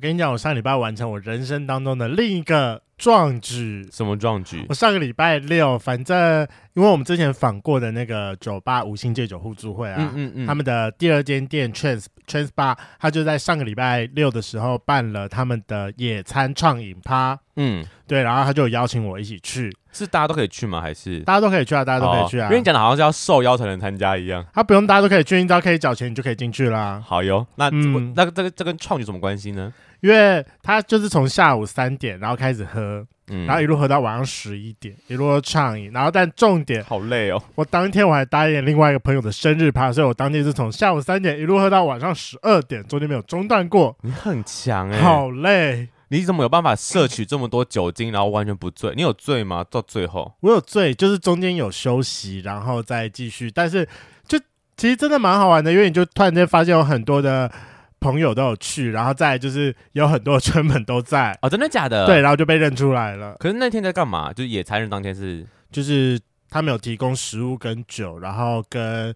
我跟你讲，我上礼拜完成我人生当中的另一个壮举。什么壮举？我上个礼拜六，反正因为我们之前访过的那个酒吧五星戒酒互助会啊，嗯嗯嗯，他们的第二间店 Trans Trans Bar，他就在上个礼拜六的时候办了他们的野餐畅饮趴。嗯，对，然后他就邀请我一起去。是大家都可以去吗？还是大家都可以去啊？大家都可以去啊？因为你讲的好像是要受邀才能参加一样。他不用，大家都可以去，你只要可以缴钱，你就可以进去啦。好哟，那、嗯、那这个这跟创举什么关系呢？因为他就是从下午三点然后开始喝，嗯，然后一路喝到晚上十一点，一路畅饮。然后但重点好累哦。我当天我还答应另外一个朋友的生日趴，所以我当天是从下午三点一路喝到晚上十二点，中间没有中断过。你很强哎、欸，好累。你怎么有办法摄取这么多酒精，然后完全不醉？你有醉吗？到最后，我有醉，就是中间有休息，然后再继续。但是就其实真的蛮好玩的，因为你就突然间发现有很多的朋友都有去，然后再就是有很多的村民都在。哦，真的假的？对，然后就被认出来了。可是那天在干嘛？就是野餐日当天是，就是他们有提供食物跟酒，然后跟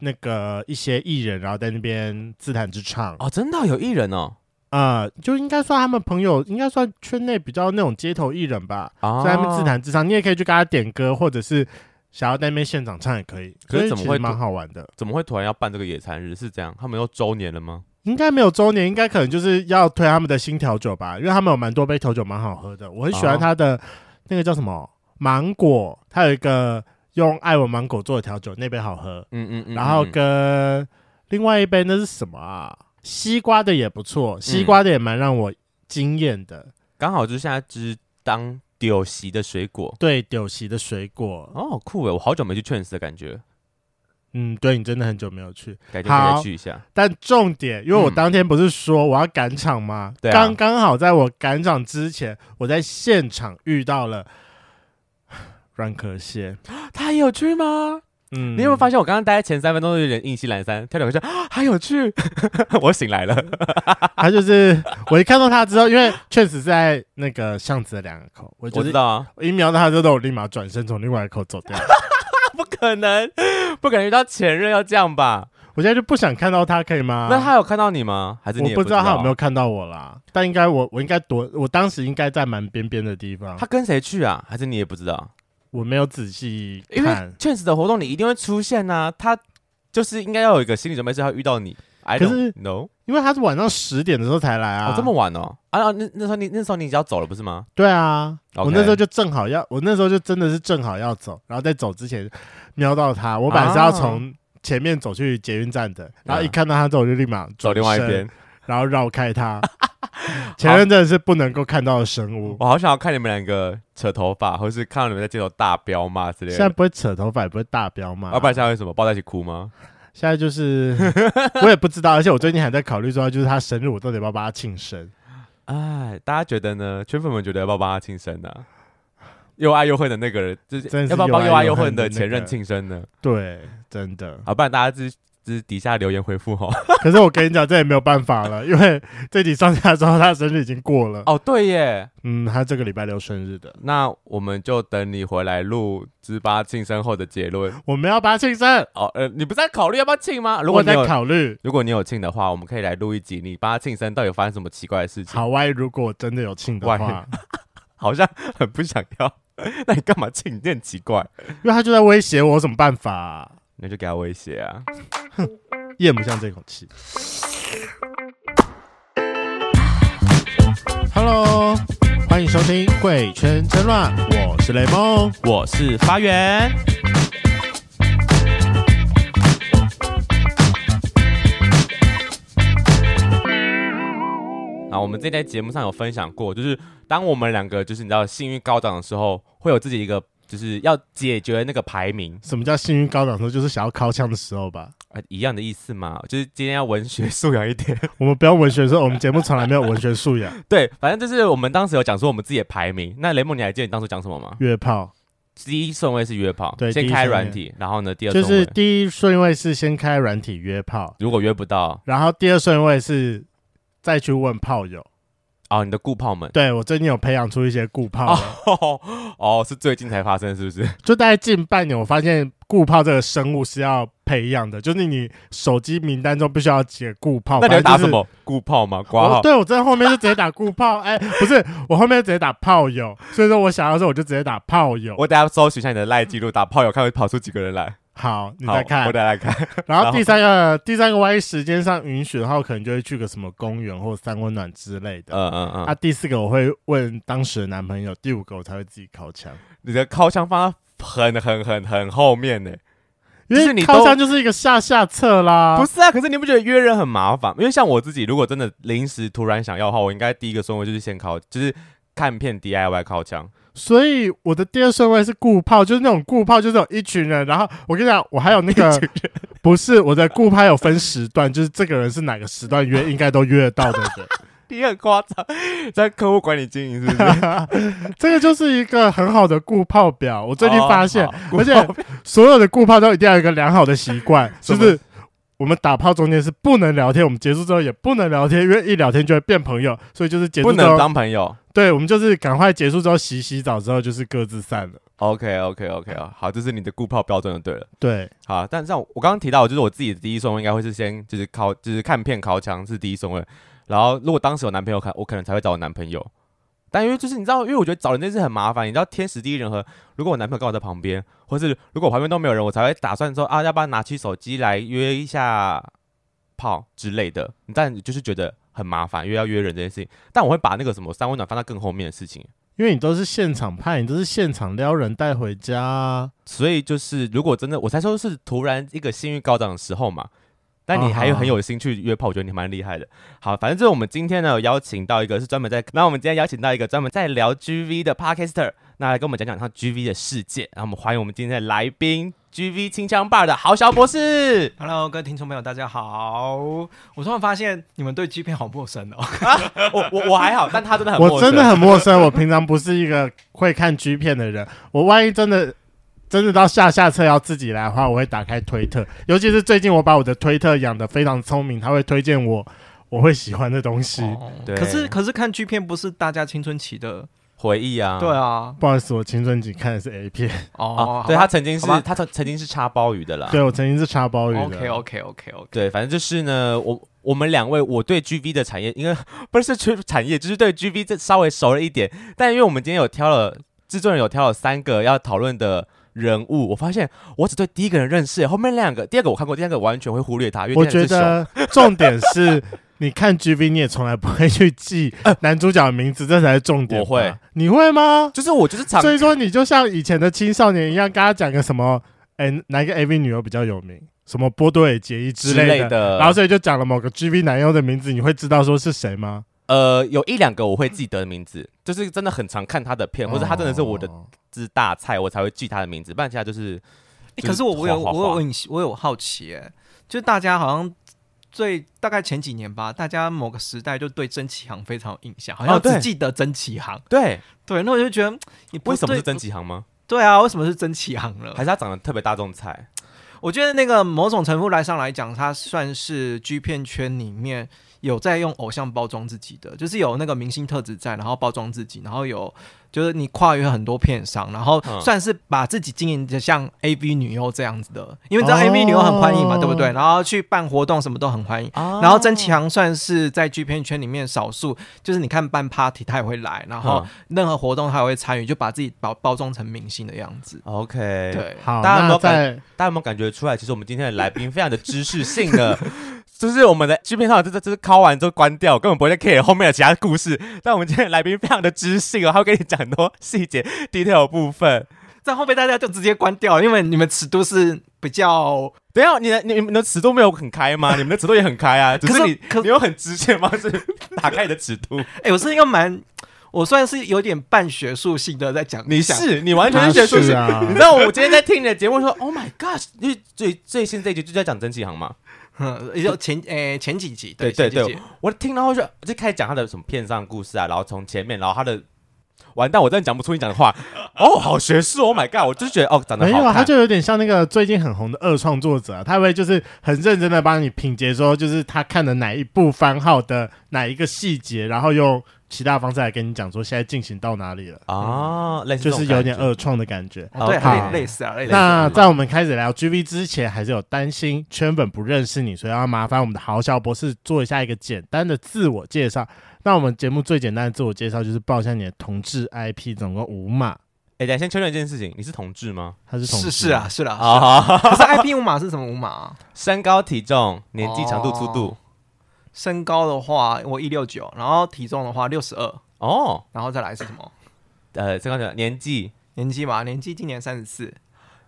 那个一些艺人，然后在那边自弹自唱。哦，真的有艺人哦。啊、呃，就应该算他们朋友，应该算圈内比较那种街头艺人吧，哦、在那边自弹自唱。你也可以去给他点歌，或者是想要在那边现场唱也可以。可是怎么会蛮好玩的？怎么会突然要办这个野餐日？是这样？他们又周年了吗？应该没有周年，应该可能就是要推他们的新调酒吧，因为他们有蛮多杯调酒蛮好喝的。我很喜欢他的那个叫什么芒果，他有一个用爱文芒果做的调酒，那杯好喝。嗯嗯嗯。然后跟另外一杯那是什么啊？西瓜的也不错，西瓜的也蛮让我惊艳的。刚、嗯、好就是现在就是当酒席的水果，对，酒席的水果哦，酷诶，我好久没去 Trans 的感觉。嗯，对，你真的很久没有去，改天再去一下。但重点，因为我当天不是说我要赶场吗？对、嗯，刚刚好在我赶场之前，我在现场遇到了软壳蟹，他有去吗？嗯，你有没有发现我刚刚待在前三分钟有点意气阑珊，跳两个说还有趣，我醒来了。他就是我一看到他之后，因为确实是在那个巷子的两个口，我，我知道啊，我一瞄到他之后，我立马转身从另外一个口走掉。不可能，不可能遇到前任要这样吧？我现在就不想看到他，可以吗？那他有看到你吗？还是你不我不知道他有没有看到我啦？但应该我我应该躲，我当时应该在蛮边边的地方。他跟谁去啊？还是你也不知道？我没有仔细看，因为确实的活动你一定会出现呐、啊，他就是应该要有一个心理准备，是要遇到你。I 可是 no，因为他是晚上十点的时候才来啊，哦、这么晚哦。啊，那那时候你那时候你已经要走了不是吗？对啊.我那时候就正好要，我那时候就真的是正好要走，然后在走之前瞄到他，我本来是要从前面走去捷运站的，啊、然后一看到他之后我就立马走另外一边，然后绕开他。前面真的是不能够看到的生物，我好想要看你们两个扯头发，或是看到你们在街头大飙骂之类的。现在不会扯头发，也不会大飙骂。要不然现在为什么抱在一起哭吗？现在就是 我也不知道，而且我最近还在考虑说，就是他生日，我到底要不要帮他庆生？哎，大家觉得呢？圈粉们觉得要不要帮他庆生呢？又爱又恨的那个人，就是要不要帮又爱又恨的前任庆生呢？对，真的。好，不然大家是。是底下留言回复哈，可是我跟你讲，这也没有办法了，因为这集上架之后，他的生日已经过了。哦，对耶，嗯，他这个礼拜六生日的，那我们就等你回来录之巴庆生后的结论。我们要帮他庆生哦，呃，你不在考虑要不要庆吗？如果你在考虑，如果你有庆的话，我们可以来录一集，你帮他庆生到底发生什么奇怪的事情？好，万一如果真的有庆的话，好像很不想要，那你干嘛庆？你很奇怪，因为他就在威胁我，有什么办法啊？那就给他威胁啊！哼，咽不下这口气。Hello，欢迎收听《贵圈真乱》，我是雷梦，我是发源。啊，我们这在节目上有分享过，就是当我们两个就是你知道幸运高涨的时候，会有自己一个。就是要解决那个排名。什么叫幸运高涨的时候？就是想要靠枪的时候吧？啊，一样的意思嘛。就是今天要文学素养一点。我们不要文学，说我们节目从来没有文学素养。对，反正就是我们当时有讲说我们自己的排名。那雷梦，你还记得你当初讲什么吗？约炮，第一顺位是约炮，对，先开软体，然后呢，第二就是第一顺位是先开软体约炮，如果约不到，然后第二顺位是再去问炮友。哦，你的固炮们，对，我最近有培养出一些固炮。哦，哦，是最近才发生，是不是？就大概近半年，我发现顾炮这个生物是要培养的，就是你手机名单中必须要写固炮。那你要打什么？固炮吗？挂号？对，我在后面就直接打固炮。哎、欸，不是，我后面直接打炮友。所以说我想要的时候，我就直接打炮友。我等下搜寻一下你的赖记录，打炮友，看会跑出几个人来。好，你再看，我再来看。然后 第三个，第三个，万一时间上允许的话，我可能就会去个什么公园或三温暖之类的。嗯嗯嗯。啊，第四个我会问当时的男朋友，第五个我才会自己靠枪。你的靠枪放在很很很很后面呢，因为你靠山就是一个下下策啦。不是啊，可是你不觉得约人很麻烦？因为像我自己，如果真的临时突然想要的话，我应该第一个顺位就是先靠，就是看片 DIY 靠墙。所以我的第二顺位是顾炮，就是那种顾炮，就是有一群人。然后我跟你讲，我还有那个 不是我的顾炮有分时段，就是这个人是哪个时段约，应该都约得到的人。你很夸张，在客户管理经营是不是？这个就是一个很好的顾泡表。我最近发现，而且所有的顾泡都一定要有一个良好的习惯，就是我们打炮中间是不能聊天，我们结束之后也不能聊天，因为一聊天就会变朋友，所以就是结束不能当朋友。对，我们就是赶快结束之后洗洗澡之后，就是各自散了。OK OK OK 啊，好，这是你的固炮标准就对了。对，好，但像我刚刚提到，就是我自己的第一顺位应该会是先就是靠就是看片靠墙是第一顺位，然后如果当时有男朋友看，我可能才会找我男朋友。但因为就是你知道，因为我觉得找人这件事很麻烦，你知道天时地利人和。如果我男朋友刚好在旁边，或是如果我旁边都没有人，我才会打算说啊，要不要拿起手机来约一下炮之类的。但就是觉得。很麻烦，因为要约人这件事情。但我会把那个什么三温暖放在更后面的事情，因为你都是现场派，你都是现场撩人带回家啊。所以就是，如果真的我才说是突然一个性欲高涨的时候嘛，但你还有很有心去约炮，我觉得你蛮厉害的。好，反正就是我们今天呢有邀请到一个是专门在，那我们今天邀请到一个专门在聊 GV 的 Podcaster，那来跟我们讲讲他 GV 的世界。然后我们欢迎我们今天的来宾。G V 清枪吧的豪小博士，Hello，各位听众朋友，大家好。我突然发现你们对 G 片好陌生哦。我我我还好，但他真的很陌生，我真的很陌生。我平常不是一个会看 G 片的人。我万一真的真的到下下策要自己来的话，我会打开推特。尤其是最近，我把我的推特养得非常聪明，他会推荐我我会喜欢的东西。哦、对，可是可是看剧片不是大家青春期的。回忆啊，对啊，不好意思，我青春期看的是 A 片。哦，对他曾经是他曾曾经是插包鱼的啦，对我曾经是插包鱼的，OK OK OK OK，对，反正就是呢，我我们两位我对 GV 的产业，应该不是产产业，就是对 GV 这稍微熟了一点，但因为我们今天有挑了制作人有挑了三个要讨论的人物，我发现我只对第一个人认识，后面两个第二个我看过，第三个完全会忽略他，因为我觉得 重点是。你看 GV，你也从来不会去记 男主角的名字，呃、这才是重点。我会，你会吗？就是我就是常，所以说你就像以前的青少年一样，跟他讲个什么，哎、欸，哪一个 AV 女优比较有名？什么波多野结衣之类的，类的然后所以就讲了某个 GV 男优的名字，你会知道说是谁吗？呃，有一两个我会记得的名字，就是真的很常看他的片，或者他真的是我的之大菜，我才会记他的名字。不然其他就是，可是我我有我有我有，我有好奇、欸，哎，就是大家好像。最大概前几年吧，大家某个时代就对曾启航非常有印象，好像只记得曾启航。对对，那我就觉得，你不为什么是曾启航吗？对啊，为什么是曾启航了？还是他长得特别大众菜？我觉得那个某种程度来上来讲，他算是 G 片圈里面有在用偶像包装自己的，就是有那个明星特质在，然后包装自己，然后有。就是你跨越很多片商，然后算是把自己经营的像 AV 女优这样子的，因为你知道 AV 女优很欢迎嘛，哦、对不对？然后去办活动什么都很欢迎。哦、然后曾启航算是在 G 片圈里面少数，就是你看办 party 他也会来，然后任何活动他也会参与，就把自己包包装成明星的样子。OK，对，好，大家有没有感？大家有没有感觉出来？其实我们今天的来宾非常的知识性的。就是我们的 G 片上，这这这是敲完之后关掉，根本不会再 care 后面的其他故事。但我们今天来宾非常的知性哦，他会跟你讲很多细节、detail 的部分。在后面大家就直接关掉，因为你们尺度是比较……等一下，你的你们的尺度没有很开吗？你们的尺度也很开啊，只是你你有很直线吗？是打开你的尺度？哎、欸，我是一个蛮，我算是有点半学术性的在讲。你是你完全是学术性，啊、你知道我今天在听你的节目说，Oh my God，因为最最新这一集就在讲曾启航嘛？嗯，也就前诶、欸、前几集，对对对，我听然后就就开始讲他的什么片上故事啊，然后从前面，然后他的完蛋，我真的讲不出你讲的话。哦，好学术，Oh my god！我就是觉得哦，长得。没有，他就有点像那个最近很红的二创作者，他会就是很认真的帮你品洁，说就是他看的哪一部番号的哪一个细节，然后用其他方式来跟你讲说现在进行到哪里了啊，类似就是有点二创的感觉。对，类似啊，类似。那在我们开始聊 GV 之前，还是有担心圈粉不认识你，所以要麻烦我们的豪小博士做一下一个简单的自我介绍。那我们节目最简单的自我介绍就是报一下你的同志 IP，总共五码。哎，等下先确认一件事情，你是同志吗？他是同志？是是啊，是啦。啊，可是 IP 五码是什么五码啊？身高、体重、年纪、长度、粗度。身高的话，我一六九，然后体重的话六十二。哦，然后再来是什么？呃，身高讲年纪，年纪嘛，年纪今年三十四。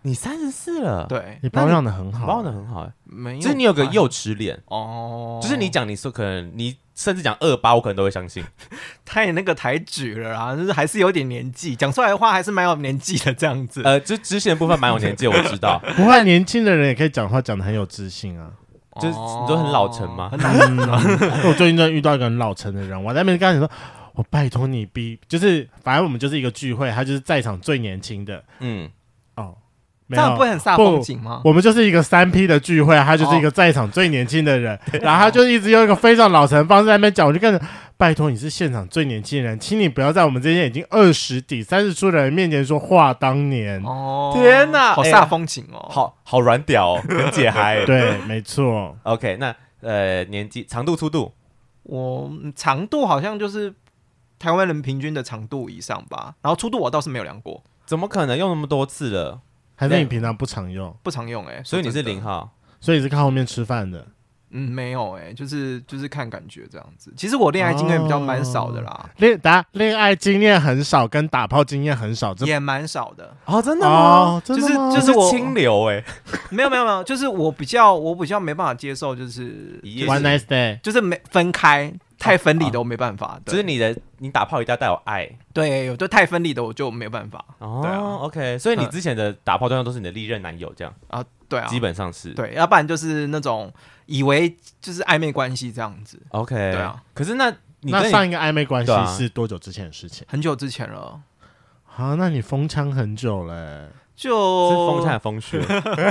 你三十四了？对，你保养的很好，保养的很好。没有，就是你有个幼齿脸哦。就是你讲，你说可能你。甚至讲二八，我可能都会相信。他也那个抬举了啊，就是还是有点年纪，讲出来的话还是蛮有年纪的这样子。呃，就知性的部分蛮有年纪，我知道。不过，年轻的人也可以讲话，讲的很有自信啊。就是你都很老成吗？我最近在遇到一个很老成的人，我在那边跟他说：“我拜托你逼，就是反正我们就是一个聚会，他就是在场最年轻的。”嗯。这样不会很煞风景吗？我们就是一个三 P 的聚会，他就是一个在场最年轻的人，哦、然后他就一直用一个非常老成的方式在那边讲，我就跟着拜托你是现场最年轻人，请你不要在我们这些已经二十底三十出的人面前说话当年。哦，天哪，好煞风景哦，好好软屌，哦，很 解嗨。对，没错。OK，那呃年纪长度粗度，我长度好像就是台湾人平均的长度以上吧，然后粗度我倒是没有量过，怎么可能用那么多次了？还是你平常不常用？不常用哎、欸，所以你是零号，所以你是靠后面吃饭的。嗯，没有哎、欸，就是就是看感觉这样子。其实我恋爱经验比较蛮少的啦。恋打恋爱经验很少，跟打炮经验很少，也蛮少的。哦，真的吗？哦、就是就是我清流哎、欸，没有没有没有，就是我比较我比较没办法接受，就是 one night stay，就是没分开。太分离的我没办法，就是你的你打炮一定要带有爱，对，有就太分离的我就没有办法。哦，OK，所以你之前的打炮对象都是你的历任男友这样啊？对啊，基本上是对，要不然就是那种以为就是暧昧关系这样子。OK，对啊。可是那那上一个暧昧关系是多久之前的事情？很久之前了。啊，那你封枪很久嘞？就是封枪还封穴？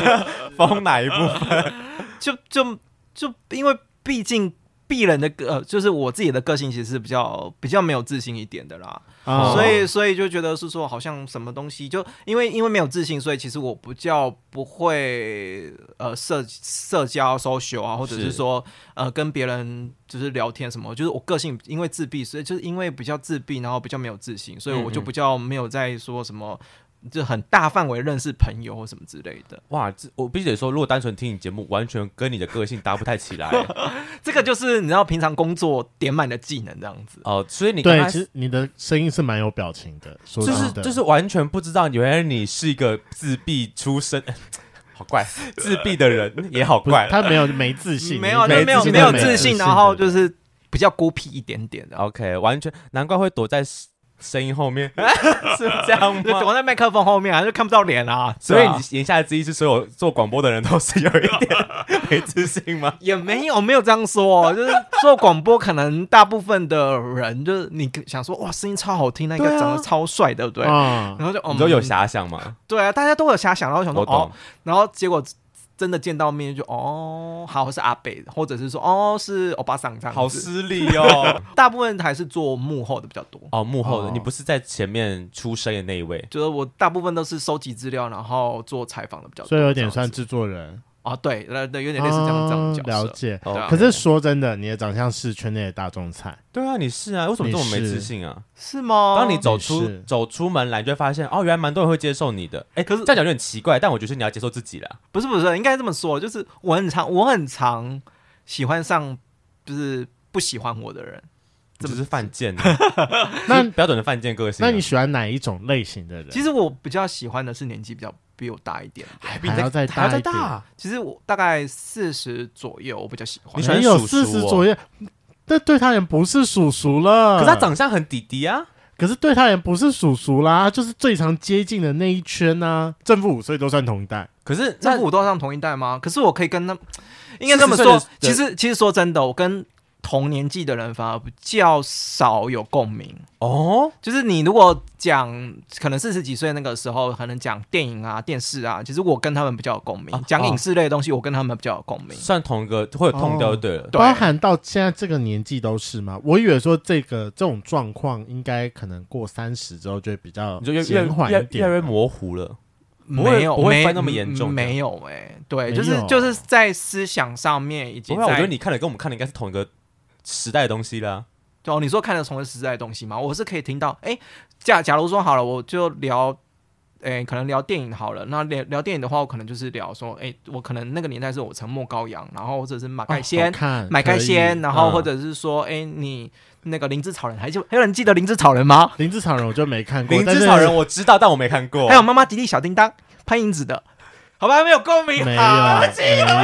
封哪一部分？就就就因为毕竟。鄙人的个呃，就是我自己的个性，其实是比较比较没有自信一点的啦，哦、所以所以就觉得是说，好像什么东西就因为因为没有自信，所以其实我不叫不会呃社社交 social 啊，或者是说是呃跟别人就是聊天什么，就是我个性因为自闭，所以就是因为比较自闭，然后比较没有自信，所以我就比较没有在说什么。就很大范围认识朋友或什么之类的。哇，这我必须得说，如果单纯听你节目，完全跟你的个性搭不太起来。这个就是你知道，平常工作点满的技能这样子。哦，所以你对，其实你的声音是蛮有表情的，说就是就是完全不知道，原来你是一个自闭出身，好怪，自闭的人也好怪，他没有没自信，没有没有没有没有自信，然后就是比较孤僻一点点的。OK，完全难怪会躲在。声音后面 是这样吗？躲在麦克风后面，啊，就看不到脸啊？所以你言下之意是，所有做广播的人都是有一点没自信吗？也没有，没有这样说。就是做广播，可能大部分的人就是你想说，哇，声音超好听，那个长得超帅，对不对？然后就你都有遐想吗？对啊，大家都有遐想，然后想说哦，然后结果。真的见到面就哦，好是阿北，或者是说哦是欧巴桑这样子，好失礼哦。大部分还是做幕后的比较多。哦，幕后的、哦、你不是在前面出声的那一位，就是我大部分都是收集资料，然后做采访的比较多，所以有点算制作人。啊，对，那那，有点类似这样这样角色。了解。可是说真的，你的长相是圈内的大众菜。对啊，你是啊，为什么这么没自信啊？是吗？当你走出走出门来，就会发现哦，原来蛮多人会接受你的。哎，可是这样讲有点奇怪，但我觉得你要接受自己啦。不是不是，应该这么说，就是我很常我很常喜欢上，就是不喜欢我的人，这不是犯贱。那标准的犯贱个性。那你喜欢哪一种类型的人？其实我比较喜欢的是年纪比较。比我大一点，还比你要再大一点。其实我大概四十左右，我比较喜欢。你喜欢有四十左右，但对他也不是叔叔了。可是他长相很弟弟啊。可是对他也不是叔叔啦，就是最常接近的那一圈啊。正负五岁都算同一代。可是正负五都算同一代吗？可是我可以跟他，应该这么说。其实其实说真的，我跟同年纪的人反而比较少有共鸣。哦，就是你如果讲可能四十几岁那个时候，可能讲电影啊、电视啊，其实我跟他们比较有共鸣。啊讲影视类的东西，我跟他们比较有共鸣。算同一个会有通调就对了。对包含到现在这个年纪都是吗？我以为说这个这种状况应该可能过三十之后就会比较你就越越减缓一越越来越模糊了。没有，没不会分那么严重没有哎、对，就是就是在思想上面已经不会啊，我觉得你看的跟我们看的应该是同一个时代的东西啦。哦，你说看的同一时代的东西吗？我是可以听到，哎，假假如说好了，我就聊，哎，可能聊电影好了。那聊聊电影的话，我可能就是聊说，哎，我可能那个年代是我沉默羔羊，然后或者是马盖先，哦马盖先，然后嗯或者是说，哎，你那个灵芝草人，还就还有人记得灵芝草人吗？灵芝草人我就没看过，灵芝草人我知道，但我没看过。还有妈妈迪丽小叮当，潘迎紫的，好吧，没有共鸣，没有好没有道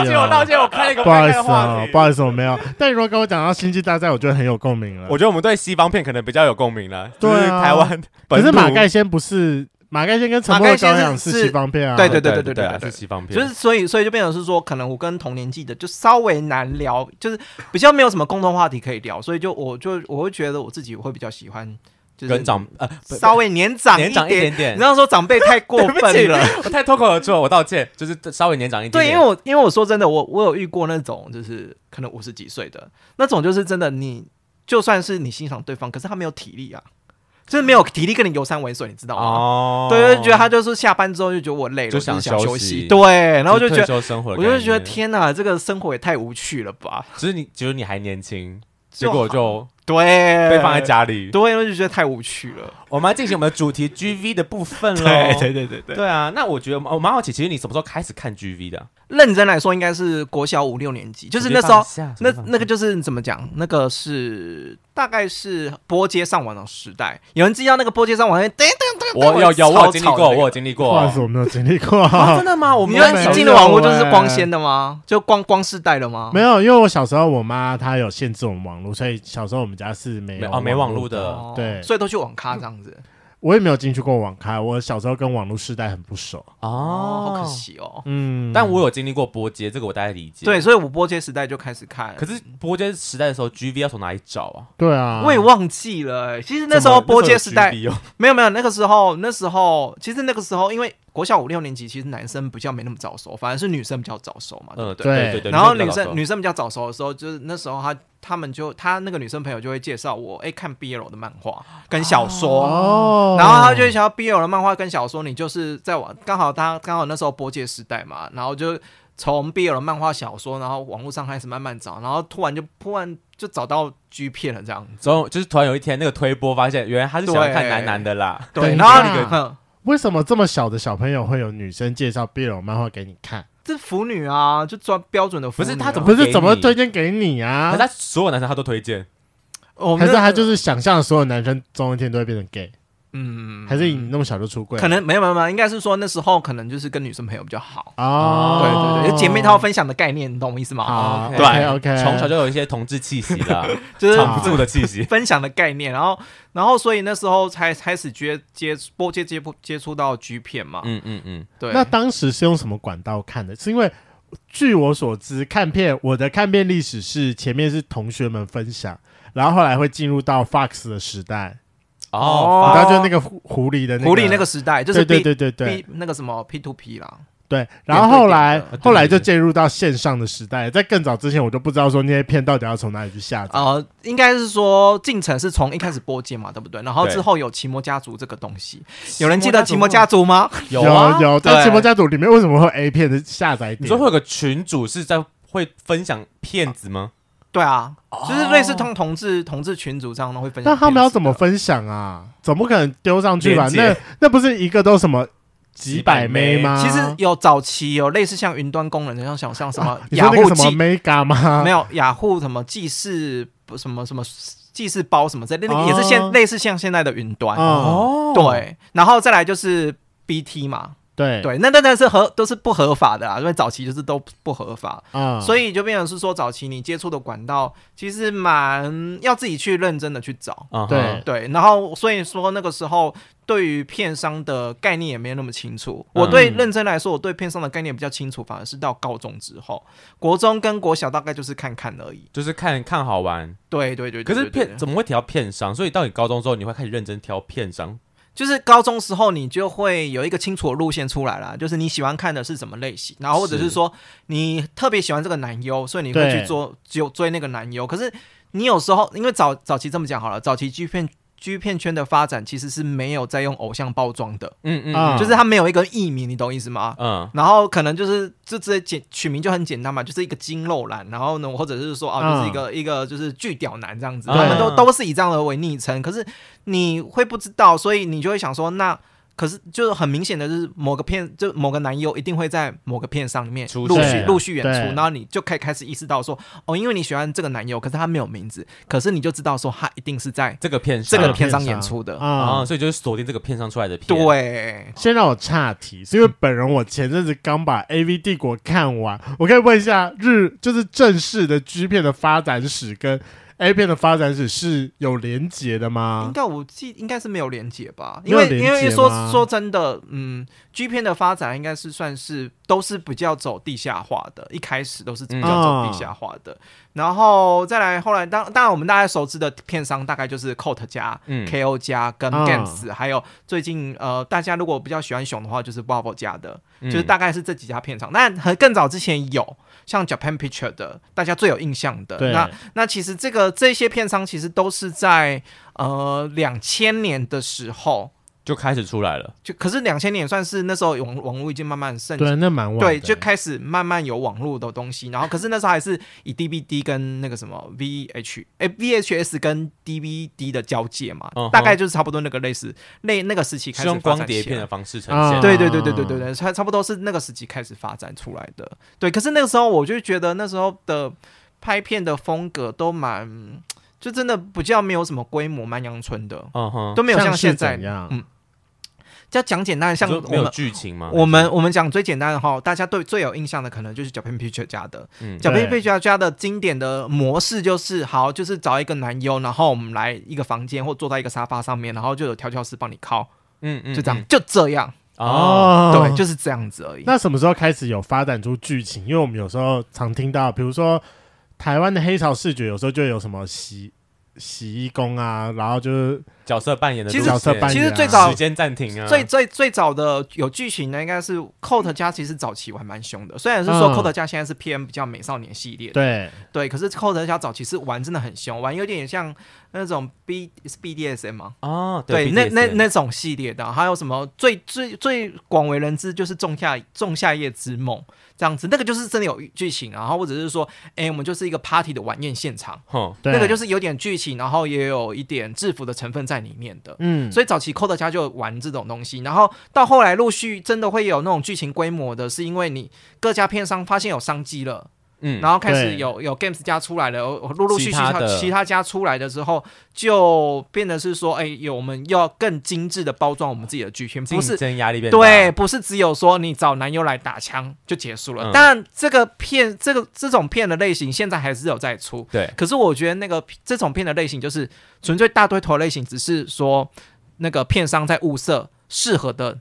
歉，我道歉，我开了一个不好意思不该的话题，哦不好意思，我没有。但如果跟我讲到星际大战，我觉得很有共鸣了。我觉得我们对西方片可能比较有共鸣了，对啊就是台湾可。是马盖先不是马盖先跟陈默的羔羊是西方片啊，对对对对对啊对对对是西方片，就是所以所以就变成是说，可能我跟同年纪的就稍微难聊，就是比较没有什么共同话题可以聊，所以就我就我会觉得我自己会比较喜欢，就是跟长呃稍微年长年长一点点你这样说长辈太过分了。我太脱口而出了，我道歉，就是稍微年长一点对，因为我因为我说真的，我我有遇过那种就是可能五十几岁的那种，就是真的你就算是你欣赏对方，可是他没有体力啊，就是没有体力跟你游山玩水，你知道吗？哦，对，就觉得他就是下班之后就觉得我累了，就就是想休想息。息对，然后就觉得，我就觉得天哪，这个生活也太无趣了吧？只是你只是你还年轻，结果就对，被放在家里。对，我就觉得太无趣了。我们要进行我们的主题 GV 的部分喽。对对对对，对啊，那我觉得我蛮好奇，其实你什么时候开始看 GV 的啊？认真来说，应该是国小五六年级，就是那时候，那那个就是怎么讲？那个是大概是拨接上网的时代。有人知道那个拨接上网？噔噔噔，我有有我有经历过，我有经历过。不好意思，我没有经历过。啊真的吗？我你们没有要你进的网络就是欸光纤的吗？就光光世代的吗？没有，因为我小时候我妈她有限制我们网络，所以小时候我们家是没有没哦没网络的哦对所以都去网咖这样子。我也没有进去过网咖。我小时候跟网络世代很不熟。哦，好可。惜哦。嗯，但我有经历过波接，这个我大概理解。对，，所以我波接时代就开始看，可是波接时代的时候，GV 要从哪里找啊？对啊，我也忘记了欸。其实那时候波接时代没有没有，那个时候那时候其实那个时候因为国小五六年级，其实男生比较没那么早熟，反而是女生比较早熟嘛，对不嗯，对？对对对。然后女生女生比较早熟的时候，就是那时候她他们就她那个女生朋友就会介绍我，哎，看 BL 的漫画跟小说。哦，然后她就想要 BL 的漫画跟小说，你就是在网刚好她刚好那时候拨接时代嘛，然后就从 BL 的漫画小说，然后网络上开始慢慢找，然后突然就突然就找到 G 片了这样子。之后就是突然有一天那个推播发现，原来他是喜欢看男男的啦。对，等一然后下哼为什么这么小的小朋友会有女生介绍 BL 漫画给你看？这腐女啊，就专标准的腐女、啊。不是他怎么不是怎么推荐给你啊可是？他所有男生他都推荐，还是他就是想象所有男生总有一天都会变成 gay？嗯，还是你那么小就出柜？可能没有没有没有，应该是说那时候可能就是跟女生朋友比较好。哦，对对对，就姐妹淘分享的概念，你懂我意思吗？好对，OK OK，从小就有一些同志气息的，就是藏不住的气息。分享的概念，然后然后所以那时候才开始接接播接接接触到 G 片嘛。嗯嗯嗯，对，那当时是用什么管道看的？是因为据我所知，看片我的看片历史是前面是同学们分享，然后后来会进入到 Fox 的时代，哦，然后就是那个狐狐狸的那个狐狸那个时代，就是对 B 对对对对 B 那个什么 P to P 啦。对，然后后来后来就进入到线上的时代，在更早之前我就不知道说那些片到底要从哪里去下载。呃，应该是说进程是从一开始播接嘛，对不对？然后之后有奇摩家族这个东西，有人记得奇摩家族吗？有啊有，在奇摩家族里面为什么会 A 片的下载点？你说会有个群主是在会分享片子吗？对啊，就是类似同同志同志群组这样的会分享。那他们要怎么？分享啊？总不可能丢上去吧？那那不是一个都什么几百枚吗？其实有早期有类似像云端功能的，像像像什么 雅虎什么 Mega 吗？没有雅虎什么记事什么什么记事包什么之类的，那个哦也是现类似像现在的云端。哦，对，然后再来就是 BT 嘛，对对，那那那是合都是不合法的啊，因为早期就是都不合法，啊所以就变成是说早期你接触的管道其实蛮要自己去认真的去找。啊对对，然后所以说那个时候对于片商的概念也没有那么清楚。我对认真来说，我对片商的概念比较清楚，反而是到高中之后，国中跟国小大概就是看看而已，就是看看好玩。对对对，对，可是片怎么会提到片商？所以到你高中之后，你会开始认真挑片商。就是高中时候，你就会有一个清楚的路线出来了，就是你喜欢看的是什么类型，然后或者是说你特别喜欢这个男优，所以你会去做就追那个男优。可是你有时候因为早早期这么讲好了，早期 G 片。G 片圈的发展其实是没有在用偶像包装的，嗯嗯，就是他没有一个艺名，你懂意思吗？嗯，然后可能就是就直接简取名就很简单嘛，就是一个金肉男，然后呢，或者是说啊，就是一个、嗯、一个就是巨屌男这样子，他们都都是以这样的为昵称，可是你会不知道，所以你就会想说那。可是，就是很明显的，就是某个片，就某个男优一定会在某个片上里面陆续陆续演出，然后你就可以开始意识到说，哦，因为你喜欢这个男优，可是他没有名字，可是你就知道说他一定是在这个片这个片上演出的啊、嗯，所以就是锁定这个片上出来的片。对，先让我岔题，是因为本人我前阵子刚把 AV 帝国看完，我可以问一下日，就是正式的 G 片的发展史跟。A 片的发展史是有连结的吗？应该我记应该是没有连结吧，因为因为说说真的，嗯，G 片的发展应该是算是都是比较走地下化的，一开始都是比较走地下化的。然后再来，后来当当然我们大家熟知的片商大概就是 Coat 加、嗯、KO 加跟 Games，、哦、还有最近呃大家如果比较喜欢熊的话，就是 Bravo 家的，嗯、就是大概是这几家片厂。但很更早之前有像 Japan Picture 的，大家最有印象的。那那其实这个这些片商其实都是在呃两千年的时候。就开始出来了，就可是两千年算是那时候网网络已经慢慢盛行，对，那蛮晚，对，就开始慢慢有网络的东西，然后可是那时候还是以 DVD 跟那个什么 VH 哎 VHS 跟 DVD 的交界嘛，嗯、大概就是差不多那个类似那那个时期开始用光碟片的方式呈现，对对对对对对对，差差不多是那个时期开始发展出来的，对，可是那个时候我就觉得那时候的拍片的风格都蛮，就真的比较没有什么规模，蛮阳春的，嗯哼，都没有像现在嗯。要讲简单，像我们没有剧情吗？我们我们讲最简单的哈，大家对最有印象的可能就是 Japan Picture 家的。嗯，Japan Picture 家的经典的模式就是，好，就是找一个男优，然后我们来一个房间或坐在一个沙发上面，然后就有调教师帮你靠。嗯嗯，就这样，嗯、就这样。哦，对，就是这样子而已。那什么时候开始有发展出剧情？因为我们有时候常听到，比如说台湾的黑潮视觉，有时候就有什么洗洗衣工啊，然后就是。角色扮演的其实角色扮演、啊，其实最早时间暂停啊，最最最早的有剧情的应该是 Coat 家，其实早期玩蛮凶的。虽然是说 Coat 家现在是 PM 比较美少年系列的，对对，可是 Coat 家早期是玩真的很凶，玩有点像那种 B 是 BDSM 吗？哦，对，对那那那种系列的，还有什么最最最广为人知就是仲夏仲夏夜之梦这样子，那个就是真的有剧情，然后或者是说，哎，我们就是一个 party 的晚宴现场，哼，那个就是有点剧情，然后也有一点制服的成分在。在里面的，嗯，所以早期 Coat 家就玩这种东西，然后到后来陆续真的会有那种剧情规模的，是因为你各家片商发现有商机了，嗯，然后开始有有 Games 家出来了，陆陆续续其他，其他家出来的时候，就变得是说，哎，有我们要更精致的包装我们自己的剧片，不是压力变对，不是只有说你找男优来打枪就结束了。当然、嗯，这个片这个这种片的类型现在还是有在出，对，可是我觉得那个这种片的类型就是。纯粹大堆头类型，只是说那个片商在物色适合的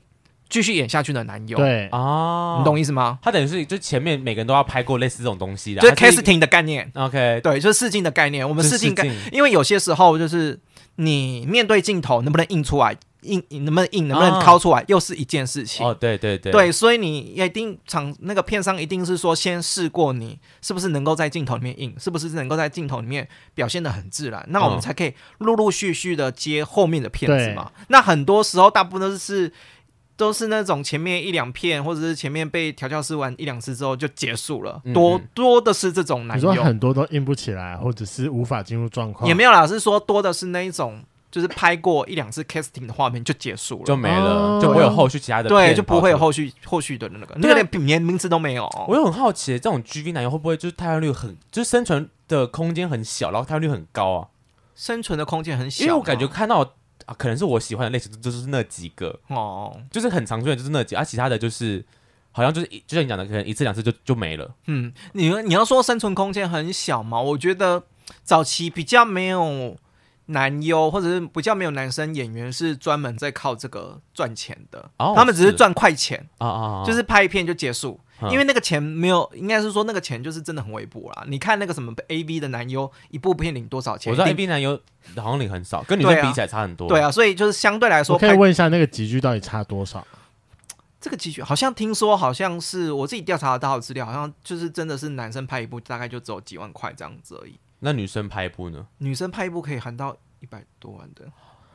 继续演下去的男友。对啊，你懂意思吗？他等于是就前面每个人都要拍过类似这种东西的，就是 casting 的概念。OK，对，就是试镜的概念。我们试镜，因为有些时候就是你面对镜头能不能印出来。硬能不能硬，能不能掏出来，哦，又是一件事情。哦，对对对，对，所以你一定厂那个片商一定是说，先试过你是不是能够在镜头里面硬，是不是能够在镜头里面表现的很自然，那我们才可以陆陆续续的接后面的片子嘛。那很多时候，大部分都是都是那种前面一两片，或者是前面被调教师玩一两次之后就结束了，嗯嗯多多的是这种男优。你说很多都硬不起来，或者是无法进入状况，也没有啦，是说多的是那一种。就是拍过一两次 casting 的画面就结束了，就没了，就不会有后续其他的。对，就不会有后续后续的那个，那个连连名字都没有。我又很好奇，这种 GV 男优会不会就是汰换率很，就是生存的空间很小，然后汰换率很高啊？生存的空间很小，因为我感觉看到啊，可能是我喜欢的类型就是那几个哦，就是很常见就是那几，而、啊、其他的就是好像就是就像你讲的，可能一次两次就就没了。嗯，你你要说生存空间很小嘛？我觉得早期比较没有。男优或者是比较没有男生演员是专门在靠这个赚钱的，哦他们只是赚快钱，啊啊，啊就是拍一片就结束，嗯因为那个钱没有，应该是说那个钱就是真的很微薄啦。你看那个什么 A V 的男优，一部片领多少钱？我知道一 A 定 B 男优好像领很少，跟女生比起来差很多。对啊，所以就是相对来说我可以拍问一下那个集聚到底差多少？这个集聚，好像听说好像是我自己调查得到的资料，好像就是真的是男生拍一部大概就只有几万块这样子而已，那女生拍一部呢？女生拍一部可以含到一百多万的。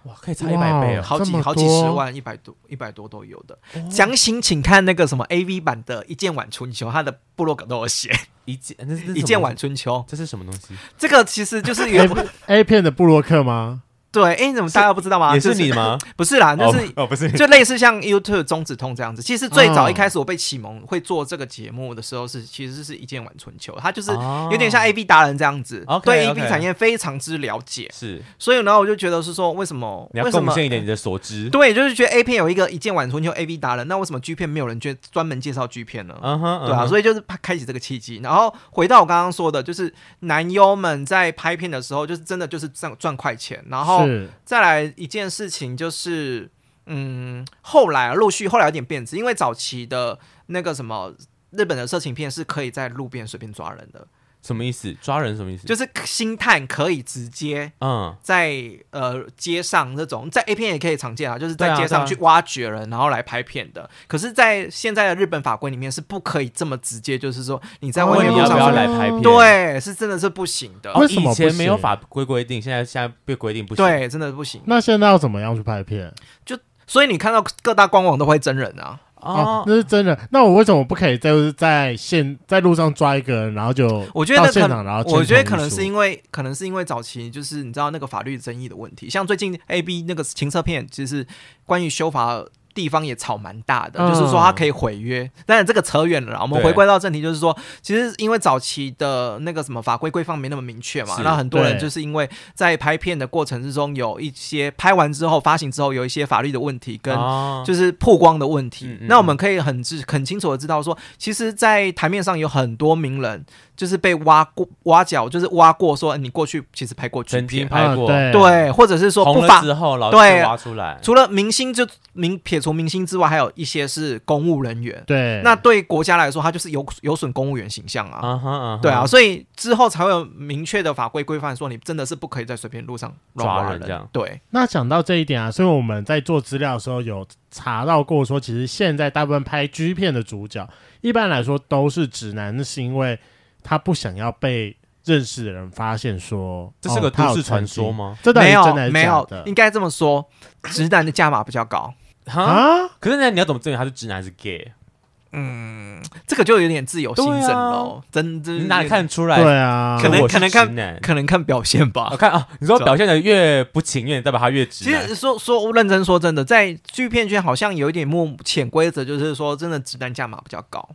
哇，可以差一百倍哇哦！好几好几十万，一百多一百多都有的。详情请看那个什么 A V 版的《一剑晚春秋》，它的部落格都有写《一剑，那是一剑晚，春秋》。这是什么东西？这个其实就是有 A 片的布洛克吗？对，哎，你怎么大家不知道吗？也是你吗？不是啦，就是哦，不是，就类似像 YouTube 中止通这样子。其实最早哦一开始我被启蒙会做这个节目的时候是，其实是一件晚春秋，它就是哦有点像 A V 达人这样子对 A OK V 产业非常之了解。是所以呢，我就觉得是说，为什么你要贡献一点你的所知。对，就是觉得 A 片有一个一件晚春秋 A V 达人，那为什么 G 片没有人专专门介绍 G 片呢？嗯哼，对啊，所以就是开开启这个契机。然后回到我刚刚说的，就是男优们在拍片的时候，就是真的就是赚赚快钱。然后是。再来一件事情就是，嗯，后来啊，陆续后来有点变质，因为早期的那个什么日本的色情片是可以在路边随便抓人的，什么意思？抓人什么意思？就是星探可以直接嗯，在呃街上这种，在 A 片也可以常见啊，就是在街上去挖掘人，然后来拍片的。可是，在现在的日本法规里面是不可以这么直接，就是说你在外问你要不要来拍片？对，是真的是不行的。哦，为什么不以前没有法规规定，现在现在被规定不行。，对，真的不行。那现在要怎么样去拍片？就所以你看到各大官网都会真人啊，哦哦，，那是真的。那我为什么不可以就是在现在路上抓一个人，然后就我觉得现场，然后我觉得可能是因为，可能是因为早期就是你知道那个法律争议的问题，像最近 A B 那个情色片，其实关于修法。地方也吵蛮大的，嗯就是说他可以毁约，当然这个扯远了啦。我们回归到正题，就是说，其实因为早期的那个什么法规规范没那么明确嘛，那很多人就是因为在拍片的过程之中，有一些拍完之后发行之后有一些法律的问题跟哦就是曝光的问题。那我们可以很知很清楚的知道说，其实，在台面上有很多名人就是被挖过挖角，就是挖过说你过去其实拍过剧曾经片，拍过，啊对对，或者是说红了不法。之后，然后对被挖出来。除了明星就明撇除明星之外，还有一些是公务人员。对，那对国家来说，他就是有有损公务员形象啊。对啊，所以之后才会有明确的法规规范，说你真的是不可以在随便路上抓人这样对，那讲到这一点啊，所以我们在做资料的时候有查到过，说其实现在大部分拍 G 片的主角，一般来说都是直男，那是因为他不想要被认识的人发现说，这是个都市传说吗？这没有真的没有，应该这么说，直男的价码比较高。哈，啊？可是那你要怎么证明他是直男还是 gay？嗯，这个就有点自由心证喽，真的你哪里看出来？对啊，可能可能看可能看表现吧我。看啊，你说表现的越不情愿，代表他越直。其实说说认真说真的，在剧片圈好像有一点默潜规则，就是说真的直男价码比较高。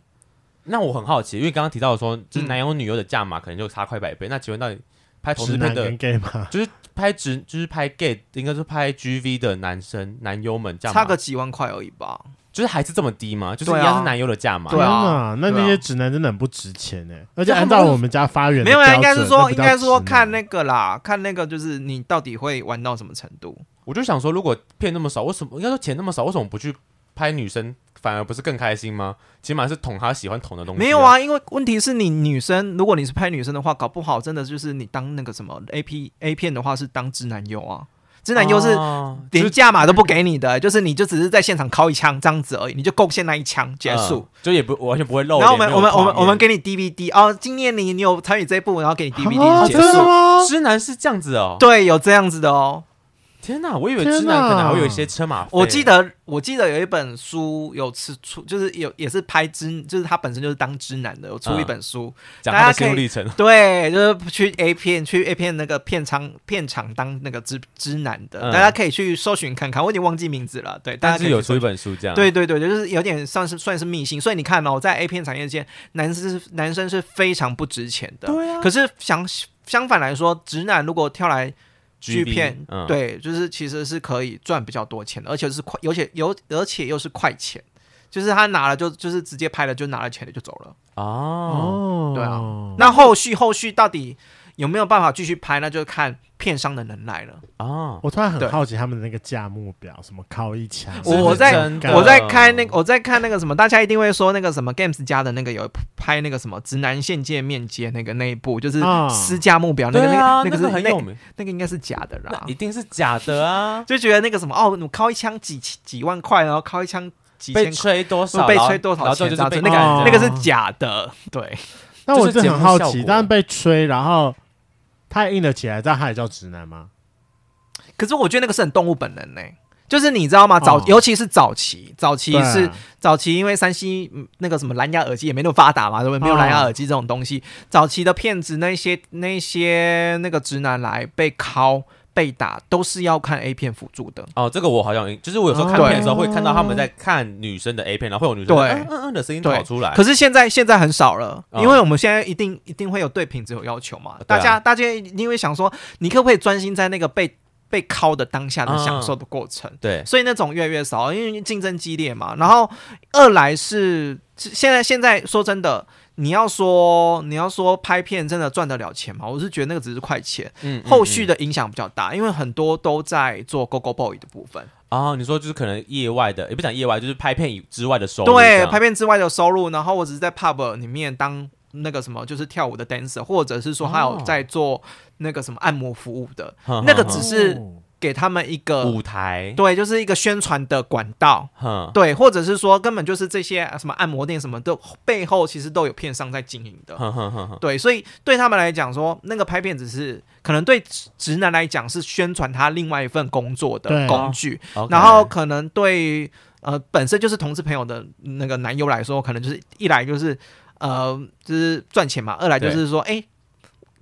那我很好奇，因为刚刚提到说，就是男友女友的价码可能就差快百倍。那请问到底拍同志片的 gay 吗，就是拍直，就是拍 gay，应该是拍 GV 的男生男优们价码，差个几万块而已吧。就是还是这么低吗？就是对啊一样是男优的价码。对啊那那些直男真的很不值钱哎，而且按照我们家发源的没有应该是准说应该说看那个啦，看那个就是你到底会玩到什么程度。我就想说，如果骗那么少，为什么应该说钱那么少，为什么不去拍女生，反而不是更开心吗？起码是捅他喜欢捅的东西、没有，啊，因为问题是你女生，如果你是拍女生的话，搞不好真的就是你当那个什么 A P A 片的话是当直男优啊，直男优是哦连价码都不给你的，就是你就只是在现场敲一枪这样子而已，你就贡献那一枪结束。嗯就也不完全不会漏。然后我们我们我们我们给你 DVD 哦，今年你你有参与这一部，然后给你 DVD 啊真的结束。吗？直男是这样子哦。对，有这样子的哦。天哪，我以为天哪直男可能还会有一些车马费。我记得我记得有一本书有吃出，就是有也是拍直，就是他本身就是当直男的，有出一本书，讲他的心路历程。对，就是去 A 片去 A 片那个片场片场当那个直直男的，嗯大家可以去搜寻看看，我已经忘记名字了。对，大但家可以去搜寻是有出一本书这样。对对对，就是有点算是算是秘辛，所以你看哦，在 A 片产业间，男生是男生是非常不值钱的。对啊可是相相反来说，直男如果跳来剧片，嗯。对，就是其实是可以赚比较多钱的，而且是快，而且有而且又是快钱，就是他拿了就就是直接拍了就拿了钱了就走了。哦，哦，对啊。那后续后续到底有没有办法继续拍，那就看片商的能耐了。哦，我突然很好奇他们的那个价目表，什么靠一枪？我我在我在看那个我在看那个什么，大家一定会说那个什么 Games 家的那个有拍那个什么直男限界面接那个那一部，就是私价目表那个那个那个是很有名，那个应该是假的啦，一定是假的啊！就觉得那个什么哦，你靠一枪几几万块，然后靠一枪几千被吹多少，被吹多少钱，就是被那个那个是假的，对。那我是很好奇，但是被吹，然后他也硬了起来，但他也叫直男吗？可是我觉得那个是很动物本能呢、欸，就是你知道吗？早，哦、尤其是早期，早期是、啊、早期，因为山西那个什么蓝牙耳机也没那么发达嘛，对不对？没有蓝牙耳机这种东西，哦、早期的骗子那些那些那个直男来被拷。被打都是要看 A 片辅助的哦，这个我好像就是我有时候看片的时候会看到他们在看女生的 A 片，然后会有女生对嗯嗯的声音跑出来。可是现在现在很少了，因为我们现在一定一定会有对品质有要求嘛。大家大家因为想说，你可不可以专心在那个被被敲的当下的享受的过程？对，所以那种越来越少，因为竞争激烈嘛。然后二来是现在现在说真的。你要说你要说拍片真的赚得了钱吗？我是觉得那个只是快钱，嗯，后续的影响比较大，因为很多都在做 Go Go Boy 的部分啊。你说就是可能业外的，也不讲业外，就是拍片以之外的收入。对，拍片之外的收入。然后我只是在 Pub 里面当那个什么，就是跳舞的 dancer，或者是说还有在做那个什么按摩服务的，哦、那个只是。给他们一个舞台，对，就是一个宣传的管道，哼。对，或者是说根本就是这些什么按摩店什么的背后，其实都有片商在经营的，对，所以对他们来讲说，那个拍片只是可能对直男来讲是宣传他另外一份工作的工具，啊、然后可能对呃本身就是同志朋友的那个男友来说，可能就是一来就是呃就是赚钱嘛，二来就是说哎。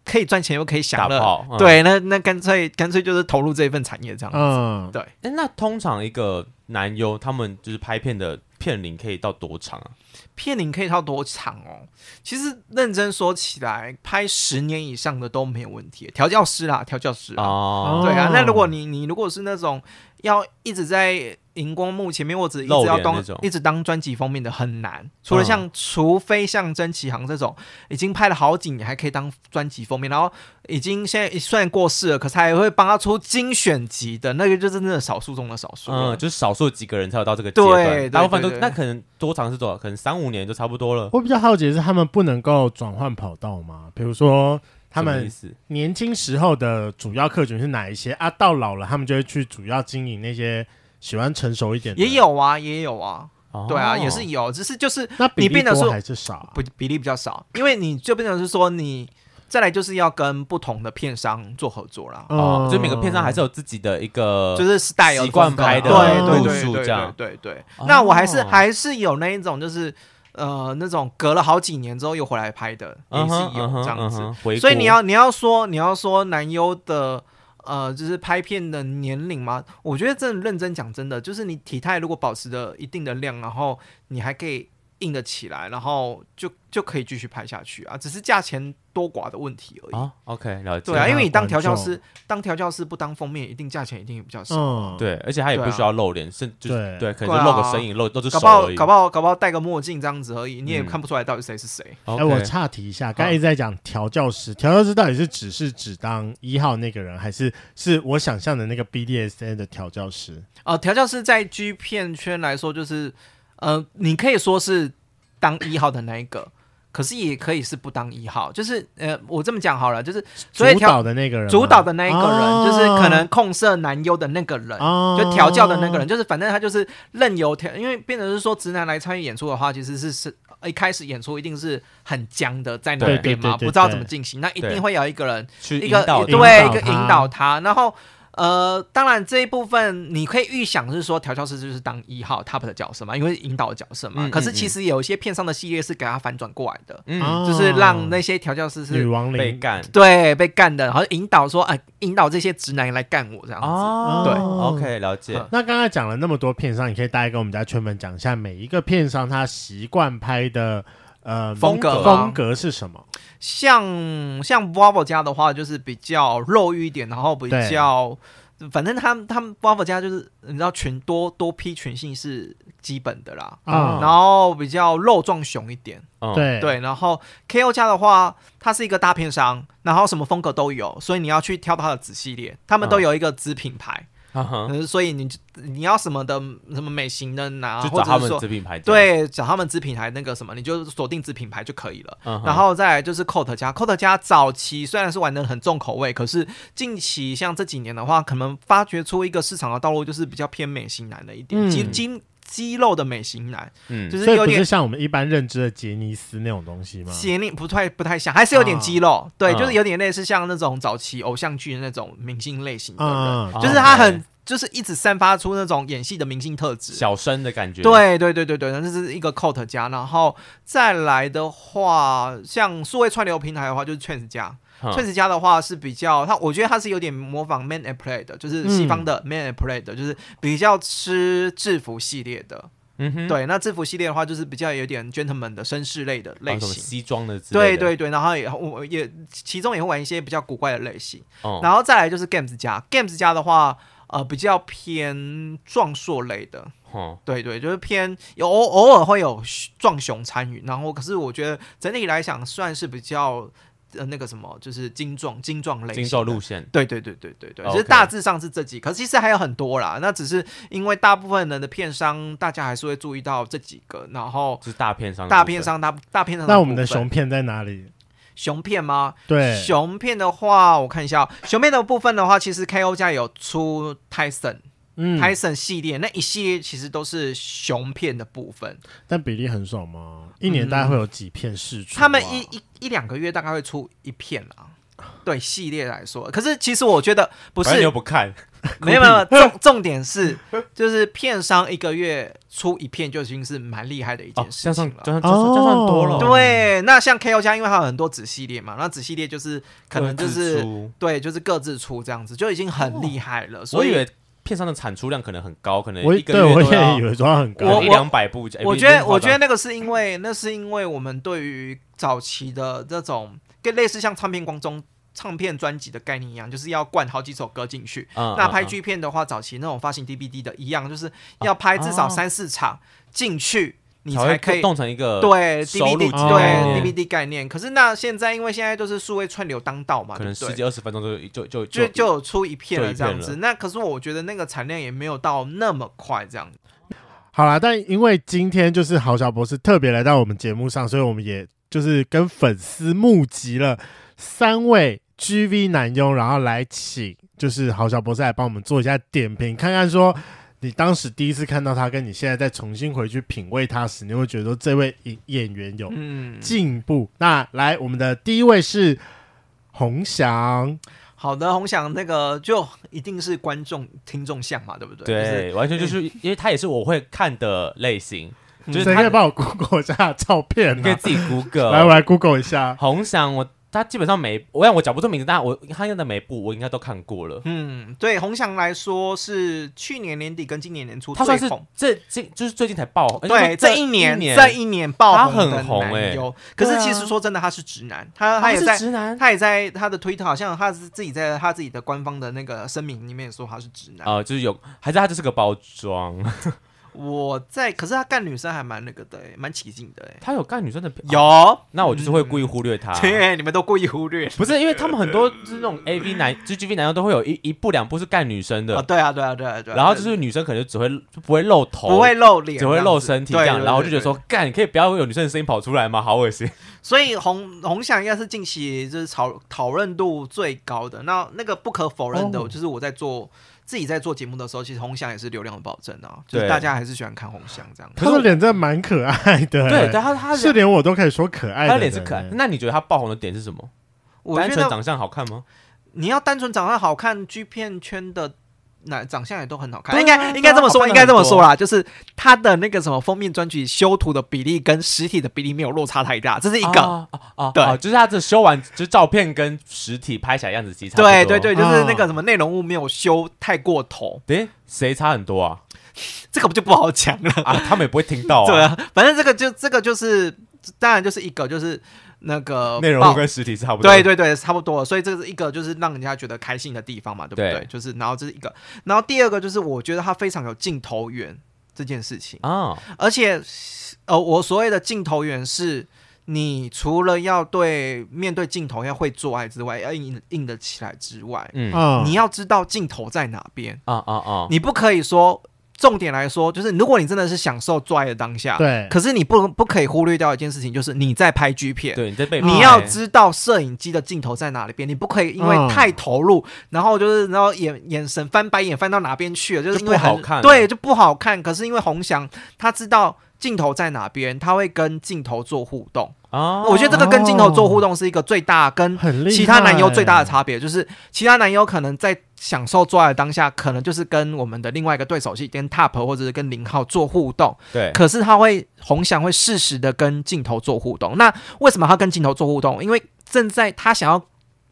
可以赚钱又可以享乐，嗯、对，那那干脆干脆就是投入这一份产业这样子，嗯、对。哎，那通常一个男优他们就是拍片的片龄可以到多长啊？片龄可以到多长哦？其实认真说起来，拍十年以上的都没有问题。调教师啦，调教师哦，对啊。那如果你你如果是那种要一直在荧光幕前面，或者一直要当一直当专辑封面的很难，除了像，嗯、除非像曾启航这种已经拍了好几年还可以当专辑封面，然后已经现在虽然过世了，可是还会帮他出精选集的那个，就真的少数中的少数，嗯，就是少数几个人才有到这个阶段，对，大部分都那可能多长是多少？可能三五年就差不多了。我比较好奇的是，他们不能够转换跑道吗？比如说他们年轻时候的主要客群是哪一些啊？到老了，他们就会去主要经营那些。喜欢成熟一点的也有啊，也有啊，哦、对啊，也是有，只是就是那比例多还是少、啊？不，比例比较少，因为你就变成是说你再来就是要跟不同的片商做合作啦。哦，所以每个片商还是有自己的一个就是 style 习惯拍的路数这样，对对对。那我还是还是有那一种就是呃那种隔了好几年之后又回来拍的，也是有这样子。所以你要你要说你要说男优的。呃，就是拍片的年龄吗？我觉得真的认真讲，真的就是你体态如果保持着一定的量，然后你还可以硬得起来，然后就就可以继续拍下去啊，只是价钱多寡的问题而已。哦，OK，了解。对啊，因为你当调教师，当调教师不当封面，一定价钱一定比较少。嗯，对，而且他也不需要露脸，甚至对对，可能露个身影，露都是手而已。搞不好搞不好搞不好戴个墨镜这样子而已，你也看不出来到底谁是谁。哎，我岔题一下，刚才一直在讲调教师，调教师到底是只是只当一号那个人，还是是我想象的那个 BDSN 的调教师？哦，调教师在 G 片圈来说，就是呃，你可以说是当一号的那一个。可是也可以是不当一号，就是呃，我这么讲好了，就是所以主导的那个人，主导的那一个人，哦、就是可能控色男优的那个人，哦、就调教的那个人，就是反正他就是任由调，因为变成是说直男来参与演出的话，其实是是一开始演出一定是很僵的在那边嘛，不知道怎么进行，那一定会有一个人去一个对一个引导他，然后。呃，当然这一部分你可以预想是说调教师就是当一号 top 的角色嘛，因为引导的角色嘛。嗯嗯嗯，可是其实有一些片上的系列是给他反转过来的，嗯，就是让那些调教师是女王被干，对，被干的，然后引导说，哎、呃，引导这些直男来干我这样子。哦，对，OK，了解。那刚才讲了那么多片商，你可以大概跟我们家圈粉讲一下每一个片商他习惯拍的呃风格风格是什么？像像 Bravo 家的话，就是比较肉欲一点，然后比较反正他们他们 Bravo 家就是你知道群多多批群性是基本的啦，啊。然后比较肉壮熊一点，嗯，对。对，然后 KO 家的话，它是一个大片商，然后什么风格都有，所以你要去挑它的子系列，他们都有一个子品牌，哈所以你你要什么的什么美型的拿，就找他们或者说子品牌，，对，找他们子品牌那个什么，你就锁定子品牌就可以了。嗯然后再来就是 Coat 家，Coat 家早期虽然是玩的很重口味，可是近期像这几年的话，可能发掘出一个市场的道路，就是比较偏美型男的一点，嗯。肌肌肌肉的美型男，嗯，所以不是就是有点像我们一般认知的杰尼斯那种东西吗？杰尼不太不太像，还是有点肌肉，对，嗯就是有点类似像那种早期偶像剧的那种明星类型的人，嗯，就是他很就是一直散发出那种演戏的明星特质。小生的感觉，，对对对对对，那这是一个 cult 家，然后再来的话，像数位串流平台的话，就是 Trans 家。Trans 家的话是比较，他我觉得他是有点模仿 Man and Play 的，就是西方的 Man and Play 的，就是比较吃制服系列的。嗯哼，对，那制服系列的话，就是比较有点 gentleman 的绅士类的类型。西装的之类的，对对对，然后也我也其中也会玩一些比较古怪的类型，哦，然后再来就是 Games 家，Games 家的话，呃，比较偏壮硕类的，哦，对对，就是偏有偶偶尔会有壮熊参与，然后可是我觉得整体来讲算是比较呃那个什么，就是精壮精壮类型精瘦路线，对对对对对对，其实大致上是这几，可是其实还有很多啦。那只是因为大部分人的片商，大家还是会注意到这几个，然后是大片商，大片，商大大片商。那我们的熊片在哪里？熊片吗？对，熊片的话，我看一下哦、熊片的部分的话，其实 KO 家有出 Tyson、嗯，Tyson 系列，那一系列其实都是熊片的部分。但比例很少吗？一年大概会有几片试出啊？他们一一一两个月大概会出一片啦。对系列来说，可是其实我觉得不是你又，不看，没有没有重重点是，就是片商一个月出一片就已经是蛮厉害的一哦件，事情了。这样算这样算多了，哦对，那像 KO 家，因为它有很多子系列嘛，那子系列就是可能就是对，就是各自出这样子，就已经很厉害了。所以我以为片商的产出量可能很高，可能我一个对我月都要也以为说它很高我，一两百部。哎我觉得，我觉得得那个是因为，那是因为我们对于早期的这种跟类似像唱片光中唱片专辑的概念一样，就是要灌好几首歌进去。那拍剧片的话，早期那种发行 DVD 的一样，就是要拍至少三四场进去，你才可以弄成一个对 DVD 对 DVD 概念。可是那现在，因为现在都是数位串流当道嘛，可能十几二十分钟就就就就就有出一片了这样子。那可是我觉得那个产量也没有到那么快这样子。好啦，但因为今天就是豪小博士特别来到我们节目上，所以我们也就是跟粉丝募集了三位 GV 男佣，然后来请就是豪小博士来帮我们做一下点评，看看说你当时第一次看到他，跟你现在再重新回去品味他时，你会觉得说这位演演员有嗯，进步。那来，我们的第一位是洪翔，好的，红翔那个就一定是观众听众像嘛，对不对？就是对，完全就是因为他也是我会看的类型，就是谁可以他帮我 Google 一下照片、啊？你可以自己 Google 来，我来 Google 一下。红翔，我他基本上每我想我讲不出名字，但我他用的每部我应该都看过了。嗯，对，红翔来说是去年年底跟今年年初他算是。这这就是最近才爆红，对，这这一年，年这一年爆他红的很红欸男优可是其实说真的，他是直男，他他他也在，是直男他也在他的推特，好像他是自己在他自己的官方的那个声明里面说他是直男。呃，就是有还是他就是个包装，我在，可是他干女生还蛮那个的、欸，蛮起劲的、欸，他有干女生的片，有，哦那我就是会故意忽略他。对，你们都故意忽略。不是因为他们很多就是那种 A V 男，就 G V 男优都会有一一部两部是干女生的，啊，对啊，对啊，对啊，对啊。然后就是女生可能就只会就不会露头，不会露脸，只会露身体这样，然后我就觉得说，干，你可以不要有女生的声音跑出来吗？好恶心。所以红红翔应该是近期就是讨讨论度最高的。那那个不可否认的，哦就是我在做自己在做节目的时候，其实红翔也是流量的保证啊，就是大家还是喜欢看红翔这样。他的脸真的蛮可爱的、对，但他他是连我都可以说可爱。他脸是可爱。那你觉得他爆红的点是什么？我觉得单纯长相好看吗？你要单纯长得好看，G 片圈的。那长相也都很好看，啊应该应该这么说，应该这么说啦，就是他的那个什么封面专辑修图的比例跟实体的比例没有落差太大，这是一个。啊啊啊对啊就是他这修完，就是照片跟实体拍起来样子其实差对对对，就是哦那个什么内容物没有修太过头，诶，谁差很多啊？这个不就不好讲了。啊，他们也不会听到啊。对啊，反正这个就这个就是，当然就是一个就是那个内容跟实体是差不多。对对对，差不多。所以这是一个就是让人家觉得开心的地方嘛，对不对？对就是然后这是一个，然后第二个就是我觉得它非常有镜头缘这件事情啊，而且呃，我所谓的镜头缘是。你除了要对面对镜头要会做爱之外，要硬硬得起来之外，嗯，你要知道镜头在哪边啊啊啊！你不可以说重点来说，就是如果你真的是享受做爱的当下，对，可是你不不可以忽略掉一件事情，就是你在拍 G 片，对，你在被你要知道摄影机的镜头在哪里边，你不可以因为太投入，嗯、然后就是然后眼眼神翻白眼翻到哪边去了，就是因为不好看，对，就不好看。可是因为洪翔他知道。镜头在哪边？他会跟镜头做互动啊！我觉得这个跟镜头做互动是一个最大跟其他男优最大的差别，就是其他男优可能在享受做爱的当下，可能就是跟我们的另外一个对手戏跟 Top 或者是跟零号做互动。对，可是他会红翔会适时的跟镜头做互动。那为什么他跟镜头做互动？因为正在他想要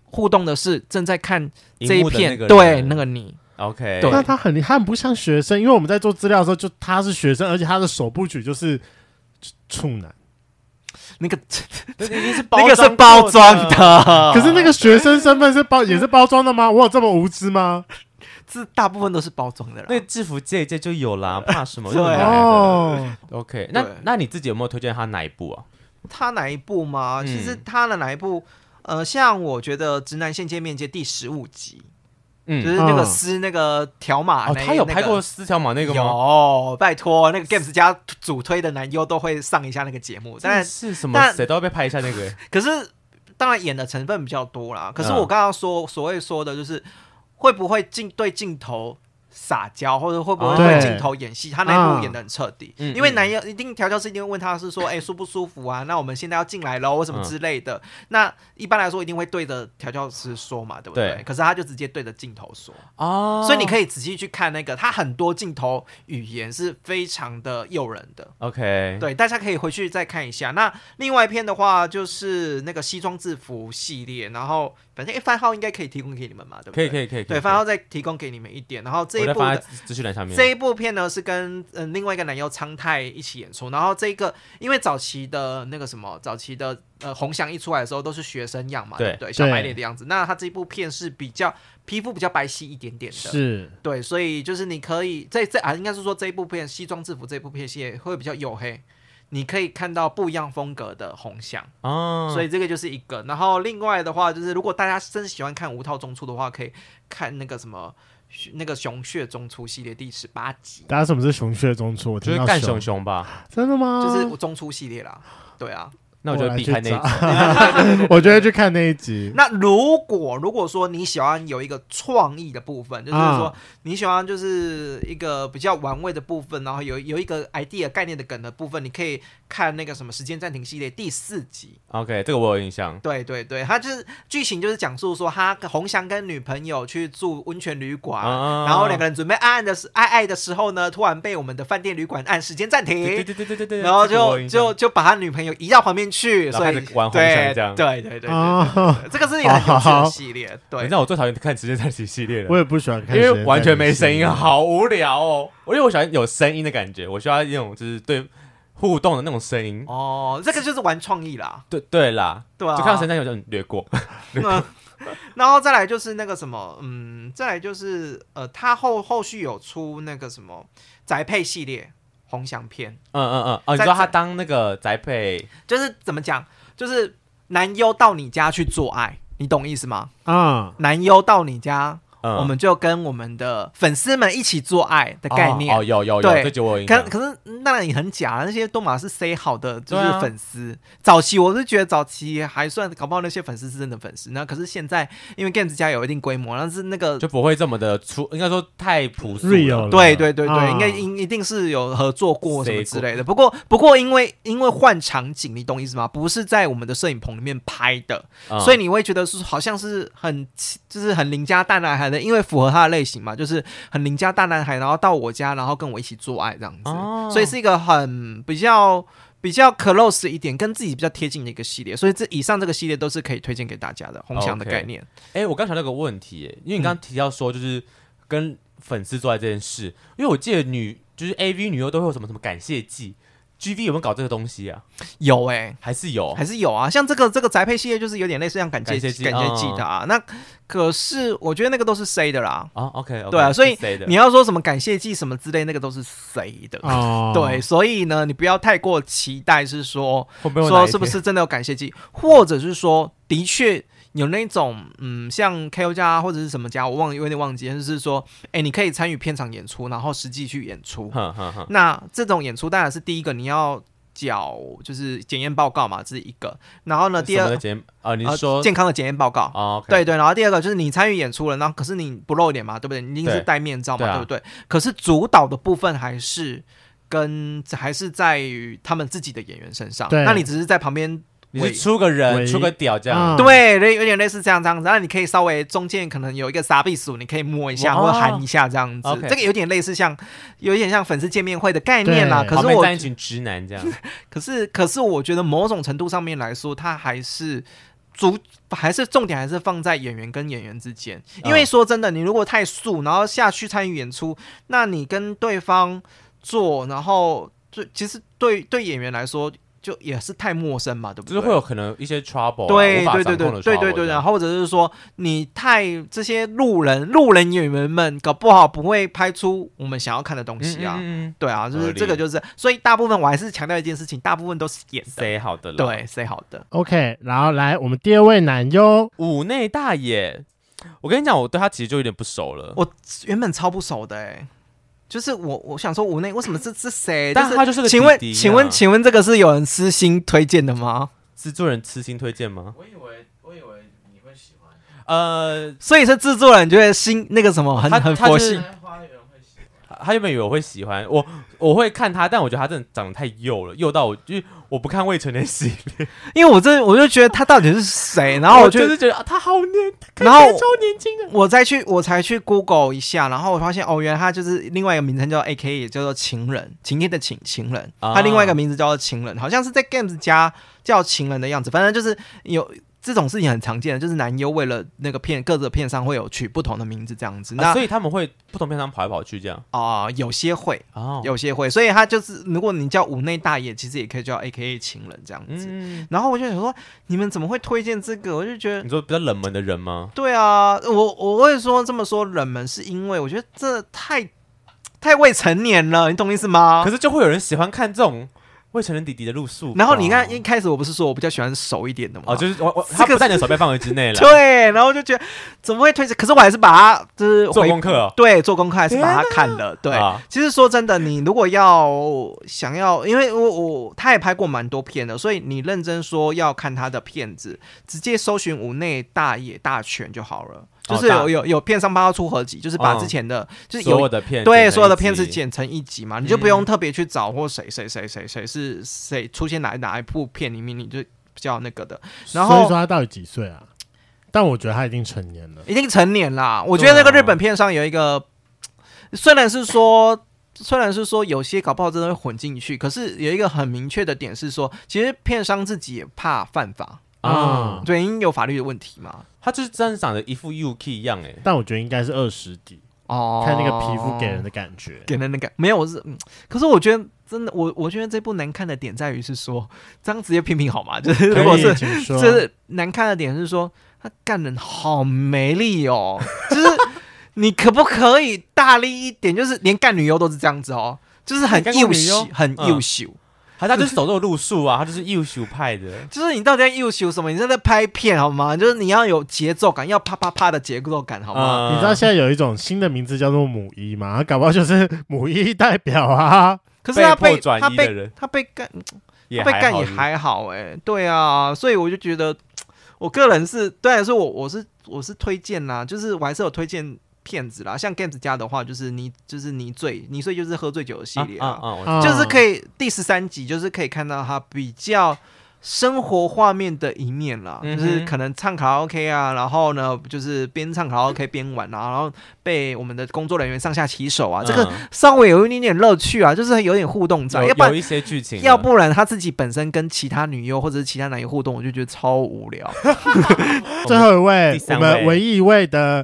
互动的是正在看这一片，对那个你。OK，对那他很厉害，很不像学生，因为我们在做资料的时候，就他是学生，而且他的首部曲就是处男，那个 那是那个是包装的，可是那个学生身份是包也是包装的吗？我有这么无知吗？这大部分都是包装的啦，那制服借一借就有啦，怕什么？对哦，OK，那那你自己有没有推荐他哪一部啊？他哪一部吗？其实他的哪一部？呃，像我觉得《直男线见面接》第十五集。嗯，就是那个撕那个条码，哦，他有拍过撕条码那个吗？有，拜托，那个 Games 家主推的男优都会上一下那个节目，但是什么谁都要被拍一下那个。可是当然演的成分比较多啦。可是我刚刚说所谓说的就是会不会镜对镜头。撒娇或者会不会对镜头演戏？他那一幕演的很彻底，因为男友一定调教师一定会问他是说，哎，舒不舒服啊？那我们现在要进来喽，或什么之类的。那一般来说一定会对着调教师说嘛，对不对？可是他就直接对着镜头说哦，所以你可以仔细去看那个，他很多镜头语言是非常的诱人的。OK，对，大家可以回去再看一下。那另外一篇的话就是那个西装制服系列，然后。反正番号应该可以提供给你们嘛，对不对？可以可以可以。对，番号再提供给你们一点。然后这一部的这一部片呢是跟嗯、呃、另外一个男优昌泰一起演出。然后这一个因为早期的那个什么，早期的呃红翔一出来的时候都是学生样嘛，对，对不对？小白脸的样子。那他这一部片是比较皮肤比较白皙一点点的，是对，所以就是你可以这这啊，应该是说这一部片西装制服这一部片系列会比较黝黑。你可以看到不一样风格的红翔哦，所以这个就是一个。然后另外的话，就是如果大家真喜欢看无套中出的话，可以看那个什么那个熊血中出系列第十八集。大家什么是熊血中出？就是干熊熊吧？真的吗？就是中出系列啦。对啊。那我就避开那一集，我觉得去看那一集。那如果如果说你喜欢有一个创意的部分，就是说你喜欢就是一个比较玩味的部分，然后有有一个 idea 概念的梗的部分，你可以看那个什么时间暂停系列第四集。OK，这个我有印象。对对对，他就是剧情就是讲述说他宏翔跟女朋友去住温泉旅馆，然后两个人准备爱爱的时爱爱的时候呢，突然被我们的饭店旅馆按时间暂停。对对对对对对。然后就就就把他女朋友移到旁边。去，所以玩宏翔这样，对对对对，这个是一个很有趣的系列。对，那我最讨厌看《时间暂停》系列了，我也不喜欢看，因为完全没声音，好无聊哦。我因为我喜欢有声音的感觉，我需要一种就是对互动的那种声音。哦，这个就是玩创意啦。对对啦，对啊，就看到《时间暂停》就略过。然后再来就是那个什么，嗯，再来就是呃，他后后续有出那个什么宅配系列。宏翔片，嗯嗯嗯，哦，你说他当那个宅配，就是怎么讲，就是男优到你家去做爱，你懂意思吗？嗯，男优到你家。我们就跟我们的粉丝们一起做爱的概念哦，有有有，对，这就我可可是当然也很假，那些都马是 say 好的，就是粉丝。早期我是觉得早期还算搞不好那些粉丝是真的粉丝，那可是现在因为 Games 家有一定规模，但是那个就不会这么的出，应该说太朴素了。对对对对，应该一一定是有合作过什么之类的。不过不过因为因为换场景，你懂意思吗？不是在我们的摄影棚里面拍的，所以你会觉得是好像是很就是很邻家大男孩的，因为符合他的。类型嘛，就是很邻家大男孩，然后到我家，然后跟我一起做爱这样子，哦、所以是一个很比较比较 close 一点，跟自己比较贴近的一个系列。所以这以上这个系列都是可以推荐给大家的红墙的概念。哎、okay. 欸，我刚想到个问题，哎，因为你刚刚提到说就是跟粉丝做爱这件事，嗯、因为我记得女就是 AV 女优都会有什么什么感谢祭。GV 有没有搞这个东西啊？有哎、欸，还是有，还是有啊。像这个这个宅配系列，就是有点类似像感谢感谢祭感谢祭的啊。那可是我觉得那个都是 C 的啦。啊，OK，, okay 对啊，所以的你要说什么感谢祭什么之类，那个都是 C 的。哦，对，所以呢，你不要太过期待，是说说是不是真的有感谢祭，或者是说的确。有那种嗯，像 KO 家或者是什么家，我忘有点忘记，就是说，哎、欸，你可以参与片场演出，然后实际去演出。呵呵呵，那这种演出当然是第一个你要缴，就是检验报告嘛，这是一个。然后呢，第二检啊，你是说、呃、健康的检验报告？哦 okay、对对。然后第二个就是你参与演出了，然后可是你不露脸嘛，对不对？你一定是戴面罩嘛，对，对，啊、对不对？可是主导的部分还是跟还是在于他们自己的演员身上。那你只是在旁边。你是出个人出个屌这样，嗯、对，有点类似这样这样子。然后你可以稍微中间可能有一个傻逼鼠，你可以摸一下或者喊一下这样子。这个有点类似像，有点像粉丝见面会的概念啦。可是我一群直男这样。可是可是我觉得某种程度上面来说，它还是主还是重点还是放在演员跟演员之间。因为说真的，你如果太素，然后下去参与演出，那你跟对方做，然后就其实对对演员来说。就也是太陌生嘛，对不对？就是会有可能一些 trouble，对对对对对对对，然后或者是说你太这些路人路人演员们搞不好不会拍出我们想要看的东西啊，嗯嗯对啊，就是这个就是，所以大部分我还是强调一件事情，大部分都是演的，say 好的，对，say 好的，OK，然后来我们第二位男优五内大野，我跟你讲，我对他其实就有点不熟了，我原本超不熟的哎、欸。就是我，我想说无奈为什么是是谁？但他就是请问，请问，请问这个是有人私心推荐的吗？制作人私心推荐吗？我以为，我以为你会喜欢。呃，所以是制作人觉得心那个什么很很佛系。他原本以为我会喜欢我，我会看他，但我觉得他真的长得太幼了，幼到我就是我不看未成年系列，因为我真我就觉得他到底是谁，然后我就我就是觉得、啊、他好年，然后超年轻的，我再去我才去 Google 一下，然后我发现哦，原来他就是另外一个名称叫 AK，也叫做情人，晴天的晴情人，他、啊、另外一个名字叫做情人，好像是在 Games 家叫情人的样子，反正就是有。这种事情很常见的，就是男优为了那个片，各个片商会有取不同的名字这样子，那、啊、所以他们会不同片商跑来跑去这样啊、呃，有些会哦，有些会，所以他就是如果你叫五内大爷，其实也可以叫 AKA 情人这样子。嗯、然后我就想说，你们怎么会推荐这个？我就觉得你说比较冷门的人吗？对啊，我我会说这么说冷门，是因为我觉得这太太未成年了，你懂意思吗？可是就会有人喜欢看这种。未成年弟弟的路数，然后你看一开始我不是说我比较喜欢熟一点的吗？哦，就是我我他不在你的手背范围之内了。对，然后就觉得怎么会推迟？可是我还是把它就是做功课、哦，对，做功课还是把它看了。对、啊，其实说真的，你如果要想要，因为我我他也拍过蛮多片的，所以你认真说要看他的片子，直接搜寻五内大野大全就好了。就是有有有片商帮他出合集，就是把之前的，就是有所有的片，对所有的片子剪成一集嘛，你就不用特别去找或谁谁谁谁谁是谁出现哪哪一部片里面，你就比较那个的。然后所以说他到底几岁啊？但我觉得他已经成年了，已经成年啦。我觉得那个日本片上有一个，虽然是说虽然是说有些搞不好真的会混进去，可是有一个很明确的点是说，其实片商自己也怕犯法。啊、嗯，对，因为有法律的问题嘛。他就是真的长得一副 UK 一样哎、欸，但我觉得应该是二十几哦，看那个皮肤给人的感觉，给人的感没有我是，嗯，可是我觉得真的，我我觉得这部难看的点在于是说，这样直接评评好吗？就是如果是就是难看的点是说他干人好没力哦，就是你可不可以大力一点？就是连干女优都是这样子哦，就是很优？秀，很优秀。嗯他他就是走这种路数啊，他就是优秀派的。就是你到底要优秀什么？你在那拍片好吗？就是你要有节奏感，要啪啪啪的节奏感好吗？嗯、你知道现在有一种新的名字叫做母一吗？他搞不好就是 母一代表啊。可是他被，被他被他被干，他被干也还好哎、欸。对啊，所以我就觉得，我个人是，当然说我我是我是推荐啦，就是我还是有推荐。骗子啦，像 Games 家的话，就是你就是你醉，你醉就是喝醉酒的系列啊，啊，啊，就是可以第十三集就是可以看到他比较生活画面的一面啦，嗯、就是可能唱卡拉 OK 啊，然后呢就是边唱卡拉 OK 边玩啊，然后被我们的工作人员上下其手啊，嗯、这个稍微有一点点乐趣啊，就是有点互动在，要不然有一些剧情，要不然他自己本身跟其他女优或者是其他男优互动，我就觉得超无聊。最后一位，我们唯一一位的。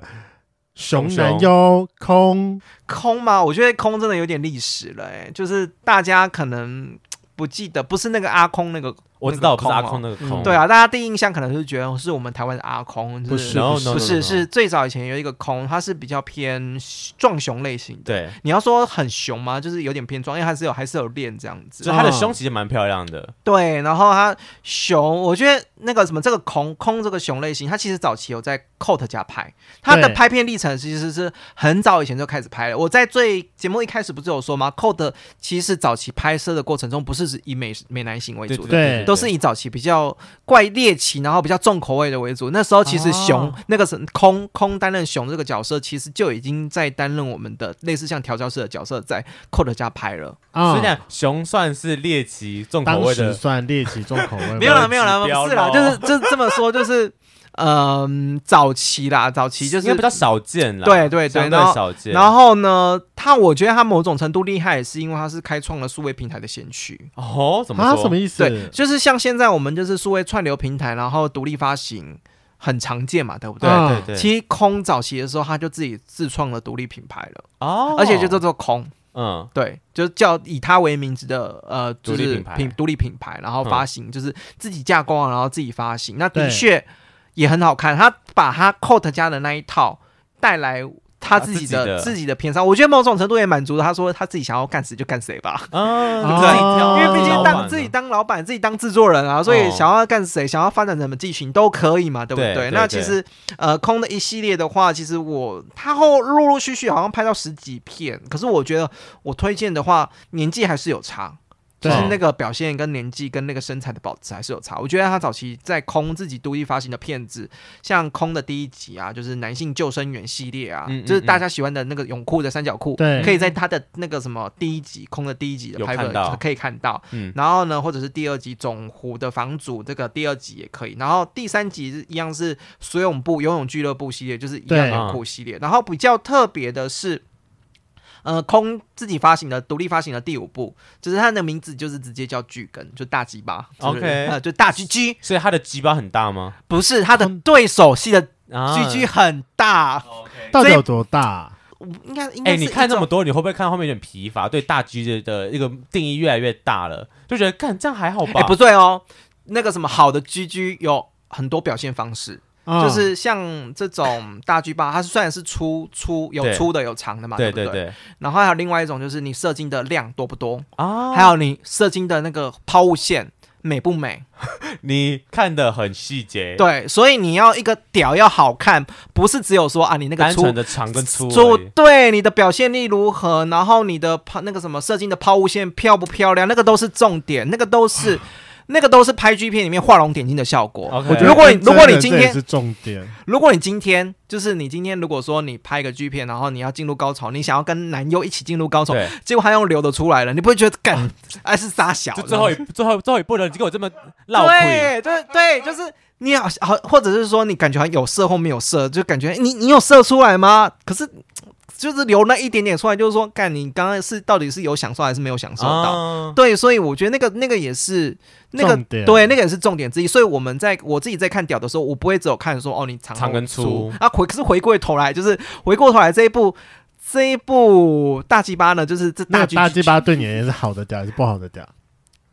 熊男优空空吗？我觉得空真的有点历史了，哎，就是大家可能不记得，不是那个阿空那个。我知道不是阿哦空那个空，对啊，大家第一印象可能是觉得是我们台湾的阿空，不是，no 不 no 是，是最早以前有一个空，它是比较偏壮熊类型的。对，你要说很熊吗？就是有点偏壮，因为它是有还是有练这样子。所以他的胸其实蛮漂亮的。对，然后它熊，我觉得那个什么这个空空这个熊类型，它其实早期有在 Coat 家拍，它的拍片历程其实是很早以前就开始拍了。我在最节目一开始不是有说吗？Coat 其实早期拍摄的过程中，不是以美美男型为主的，对，都是以早期比较。怪猎奇，然后比较重口味的为主。那时候其实熊、哦、那个是空空担任熊这个角色，其实就已经在担任我们的类似像调教师的角色，在 Coat 家拍了。哦、所以讲熊算是猎奇重口味的，算猎奇重口味。没有了，没有了，不是啦，就是就这么说，就是。嗯，早期啦，早期就是因为比较少见啦，对对对，然后少见。然后呢，他我觉得他某种程度厉害，也是因为他是开创了数位平台的先驱。哦，怎么说？啊、什么意思？对，就是像现在我们就是数位串流平台，然后独立发行很常见嘛，对不对？对对对。其实空早期的时候，他就自己自创了独立品牌了哦，而且就叫做空，嗯，对，就叫以他为名字的呃，就是独立品牌，独立品牌，然后发行、嗯、就是自己架构，然后自己发行。那的确。也很好看，他把他 Coat 家的那一套带来他自己的、啊、自己的片商，我觉得某种程度也满足了。他说他自己想要干谁就干谁吧？因为毕竟当自己当老板，自己当制作人啊，所以想要干谁，想要发展什么剧情都可以嘛，对不对，那其实呃，空的一系列的话，其实我他后陆陆续续好像拍到十几片，可是我觉得我推荐的话，年纪还是有差。就是那个表现跟年纪跟那个身材的保持还是有差。我觉得他早期在空自己独立发行的片子，像空的第一集啊，就是男性救生员系列啊，嗯嗯嗯，就是大家喜欢的那个泳裤的三角裤，对，可以在他的那个什么第一集空的第一集的拍的可以看到。嗯，然后呢，或者是第二集总湖的房主这个第二集也可以。然后第三集一样是水泳部游泳俱乐部系列，就是一样泳裤系列。然后比较特别的是。呃，空自己发行的独立发行的第五部，就是它的名字就是直接叫巨根，就大鸡巴。OK，呃，就大 GG。所以它的鸡巴很大吗？不是，它的对手戏的 GG 很大。啊、到底有多大？应该应该。哎、欸，你看这么多，你会不会看到后面有点疲乏？对大 GG 的一个定义越来越大了，就觉得看这样还好吧？哎、欸，不对哦，那个什么好的 GG 有很多表现方式。就是像这种大 G 八，它虽然是粗粗有粗的有长的嘛，对，对不对？对对对，然后还有另外一种，就是你射精的量多不多啊？还有你射精的那个抛物线美不美？你看的很细节。对，所以你要一个屌要好看，不是只有说啊，你那个粗单纯的长跟粗，粗对你的表现力如何，然后你的抛那个什么射精的抛物线漂不漂亮，那个都是重点，那个都是。那个都是拍 G 片里面画龙点睛的效果。Okay, 我觉得，如果你如果你今天是重点，如果你今天就是你今天如果说你拍一个 G 片，然后你要进入高潮，你想要跟男优一起进入高潮，结果他用流的出来了，你不会觉得干哎、啊、是傻小？就最后一最后最后一步了，你给我这么浪费？对对对，就是你好好，或者是说你感觉好像有射或没有射，就感觉你你有射出来吗？可是。就是留那一点点出来，就是说，看你刚刚是到底是有享受还是没有享受到？啊、对，所以我觉得那个那个也是那个对，那个也是重点之一。所以我们在我自己在看屌的时候，我不会只有看说哦，你长，长跟粗啊，回可是回过头来，就是回过头来这一部这一部大鸡巴呢，就是这大大鸡巴对你而言是好的屌还是不好的屌？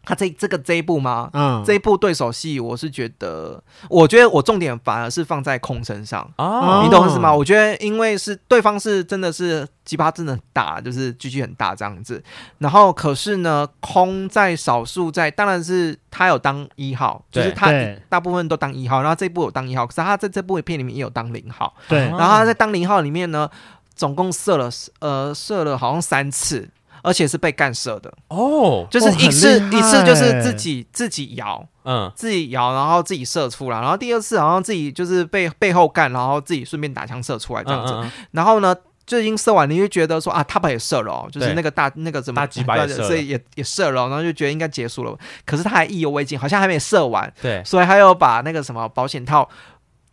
他这这个这一部吗？嗯，这一部对手戏，我是觉得，我觉得我重点反而是放在空身上哦，你懂意思吗？我觉得因为是对方是真的是鸡巴真的很大，就是狙击很大这样子。然后可是呢，空在少数在，当然是他有当一号，就是他大部分都当一号，然后这一部有当一号，可是他在这部片里面也有当零号。对，然后他在当零号里面呢，总共射了呃射了好像三次。而且是被干射的。哦，就是一次、哦、一次就是自己自己摇，嗯，自己摇，然后自己射出来，然后第二次好像自己就是被背后干，然后自己顺便打枪射出来这样子，嗯嗯嗯。然后呢就已经射完，你就觉得说啊，他把也射了哦，就是那个大那个什么大鸡巴也射了，所以也也射了，然后就觉得应该结束了，可是他还意犹未尽，好像还没射完，对，所以他又把那个什么保险套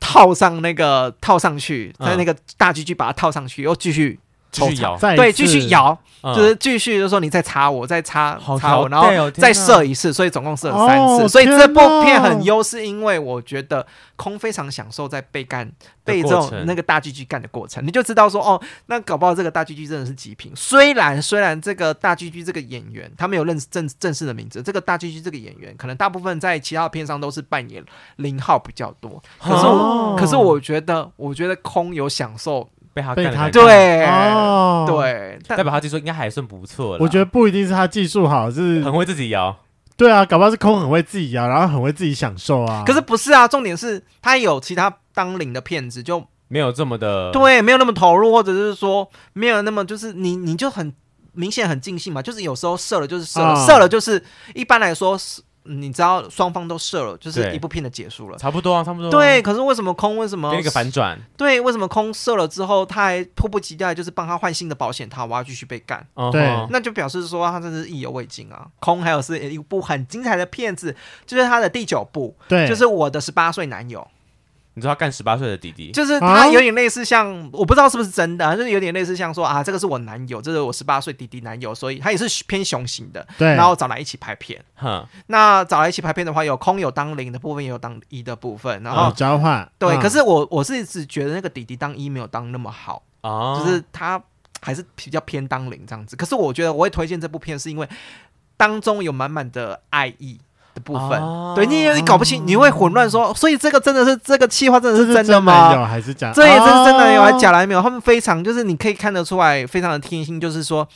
套上那个套上去，在、嗯、那个大 GG 把它套上去，又继续。继续咬，再一对，继续摇，嗯。就是继续就是说你再插我，再插插我，然后再射一次，所以总共射了三次。哦所以这部片很优，是因为我觉得空非常享受在被干被这种那个大狙击干的过程，你就知道说哦，那搞不好这个大狙击真的是极品。虽然虽然这个大狙击这个演员他没有认正正式的名字，这个大狙击这个演员可能大部分在其他的片上都是扮演零号比较多，可是可是我觉得我觉得空有享受，被他被他对、哦，，对，代表他技术应该还算不错了。我觉得不一定是他技术好，是很会自己摇，对啊，搞不好是空很会自己摇，然后很会自己享受啊。可是不是啊，重点是他有其他当领的骗子，就没有这么的对，没有那么投入，或者是说没有那么就是你你就很明显很尽兴嘛，就是有时候射了就是射了，啊。射了就是一般来说是你知道双方都射了，就是一部片的结束了。差不多啊，差不多啊。对，可是为什么空为什么给你个反转，对，为什么空射了之后，他还迫不及待就是帮他换新的保险套，我要继续被干，哦对哼那就表示说他真是意犹未尽啊。空还有是一部很精彩的片子，就是他的第九部，对，就是我的十八岁男友。你知道他干十八岁的弟弟，就是啊？他有点类似像，我不知道是不是真的啊，就是有点类似像说啊，这个是我男友，这是我十八岁弟弟男友，所以他也是偏雄型的，对，然后找来一起拍片。哼，那找来一起拍片的话，有空有当零的部分，也有当一的部分。然后、哦交换。对，嗯。可是我我是一直觉得那个弟弟当一没有当那么好，啊，就是他还是比较偏当零这样子。可是我觉得我会推荐这部片，是因为当中有满满的爱意的部分。哦对你，你搞不清，你会混乱说，所以这个真的是这个气话真的是是真的吗？还是假？这也是真的有，哦还假来没有？他们非常就是你可以看得出来，非常的贴心，就是说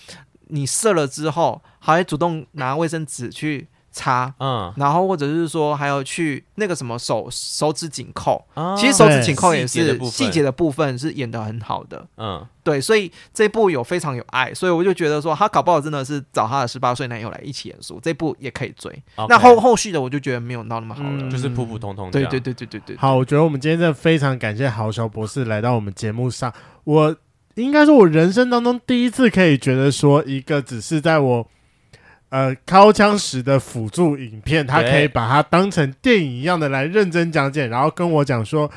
你射了之后，还会主动拿卫生纸去擦，嗯，然后或者是说还有去那个什么手手指紧扣，啊。其实手指紧扣也是细节的部分。细节的部分是演的很好的。嗯，对，所以这部有非常有爱，所以我就觉得说他搞不好真的是找他的十八岁男友来一起演出，这部也可以追。那后后续的我就觉得没有闹那么好了。嗯。就是普普通通对对对对对对，好，我觉得我们今天真的非常感谢豪小博士来到我们节目上。我应该说，我人生当中第一次可以觉得说，一个只是在我呃掏枪时的辅助影片，他可以把它当成电影一样的来认真讲解，然后跟我讲说。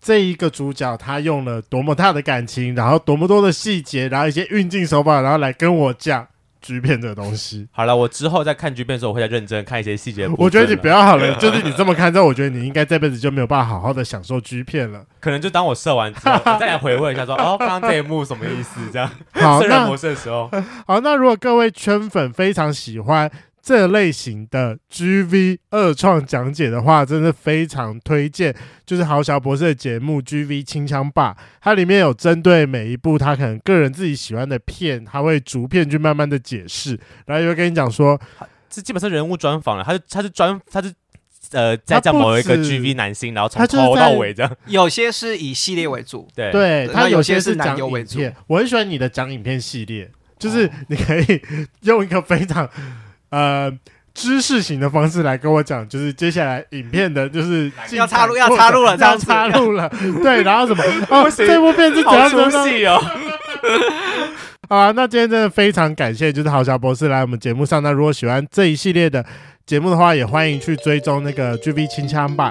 这一个主角他用了多么大的感情，然后多么多的细节，然后一些运镜手法，然后来跟我讲 G 片这个东西。好了，我之后在看剧片的时候，我会再认真看一些细节。我觉得你不要好了，就是你这么看之后，我觉得你应该这辈子就没有办法好好的享受 G 片了。可能就当我射完之后，我再来回味一下说，哦，刚刚这一幕什么意思？这样，好，那射人模式的时候，好，那如果各位圈粉非常喜欢这类型的 GV 二创讲解的话，真的非常推荐，就是豪小博士的节目《GV 清枪霸》，它里面有针对每一部他可能个人自己喜欢的片，他会逐片去慢慢的解释，然后又会跟你讲说，这基本上人物专访了，他就他是专他是呃在讲某一个 GV 男星，然后从他就是头到尾这样，有些是以系列为主，对。对那有些是他有些是男优为主讲影片，我很喜欢你的讲影片系列，就是你可以用一个非常呃。知识型的方式来跟我讲，就是接下来影片的，就是要插入要插入了这要样插入了，对，然后什么？哦，这部片是怎样好怎样怎样？出戏哦。好啊，那今天真的非常感谢，就是豪小博士来我们节目上。那如果喜欢这一系列的节目的话，也欢迎去追踪那个 GV 清枪吧。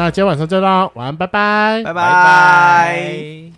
那今天晚上就到，晚安，拜拜。拜拜拜。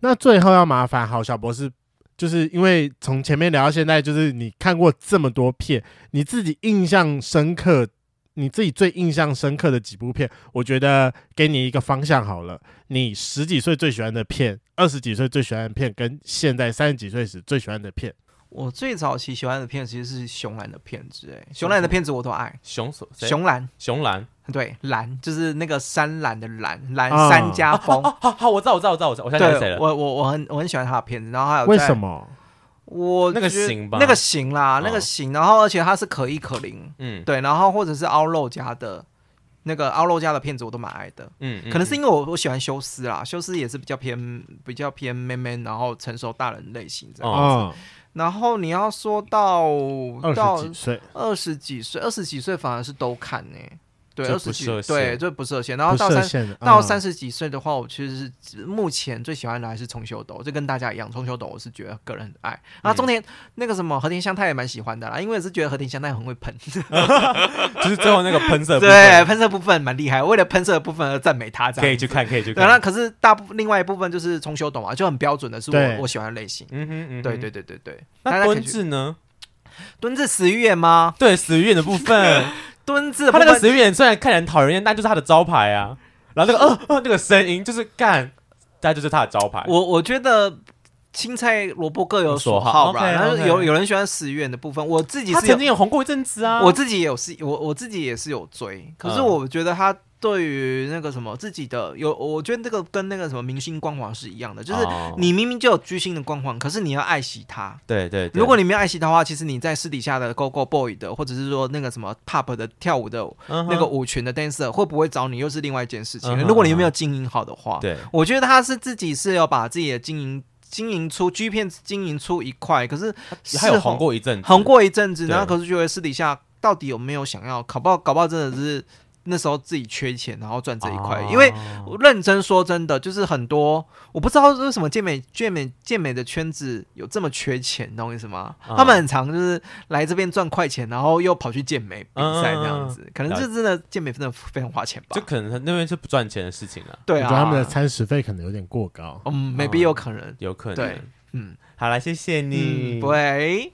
那最后要麻烦好小博士，就是因为从前面聊到现在，就是你看过这么多片，你自己印象深刻，你自己最印象深刻的几部片，我觉得给你一个方向好了。你十几岁最喜欢的片，二十几岁最喜欢的片，跟现在三十几岁时最喜欢的片，我最早期喜欢的片其实是熊兰的片子，哎，熊兰的片子我都爱。熊所谁熊兰，熊兰，对，蓝就是那个山蓝的兰，兰啊山家风。好好，我知道，我知道，我知道，我知道，我现在想起谁了？我我我很我很喜欢他的片子，然后还有在为什？么？我那个觉得型吧那个型啦，哦那个型，然后而且他是可一可零，嗯，对，然后或者是凹肉家的那个凹肉家的片子我都蛮爱的。嗯，嗯可能是因为我我喜欢修斯啦，修斯也是比较偏比较偏 man man，然后成熟大人类型这样。哦，然后你要说到二到十几岁，二十几岁，二十几岁反而是都看呢、对，这二十几对，这不设限。然后到三到三十几岁的话，我其实是目前最喜欢的还是重修斗，就跟大家一样，重修斗我是觉得个人很爱。然后中田、那个什么和田香太也蛮喜欢的啦，因为我是觉得和田香太很会喷，就是最后那个喷射 部对，喷射部分蛮厉害，为了喷射的部分而赞美他，这样可以去。看，可以去看，那。可是大部另外一部分就是重修斗嘛，就很标准的是我我喜欢的类型。嗯哼嗯哼，对对对对对，那敦可以去志呢？蹲字死鱼眼吗？对，死鱼眼的部分，敦志的他那个死鱼眼虽然看起来很讨人厌，但就是他的招牌啊。然后那个呃呃那个声音就是干，大概就是他的招牌。我我觉得青菜萝卜各有所好吧。然后有有人喜欢死鱼眼的部分，我自己曾经有红过一阵子啊。我自己也有是，我我自己也是有追，可是嗯我觉得他对于那个什么自己的有，我觉得这个跟那个什么明星光环是一样的，就是哦。你明明就有巨星的光环，可是你要爱惜它。对对对，如果你没有爱惜他的话，其实你在私底下的 Go Go Boy 的，或者是说那个什么 Pop 的跳舞的那个舞群的 dancer 会不会找你，又是另外一件事情？如果你没有经营好的话，对。我觉得他是自己是要把自己的经营经营出 G 片经营出一块，可是还有红过一阵子，红过一阵子，然后可是觉得私底下到底有没有想要，搞不好搞不好真的是那时候自己缺钱，然后赚这一块。哦因为我认真说真的，就是很多我不知道为什么健美健美健美的圈子有这么缺钱，你懂我意思吗？嗯他们很常就是来这边赚快钱，然后又跑去健美比赛这样子，嗯可能这真的健美真的非常花钱吧就？可能他那边是不赚钱的事情啊，对啊，我觉得他们的餐食费可能有点过高。嗯，maybe 有可能，有可能。对，嗯好了，谢谢你。嗯，对。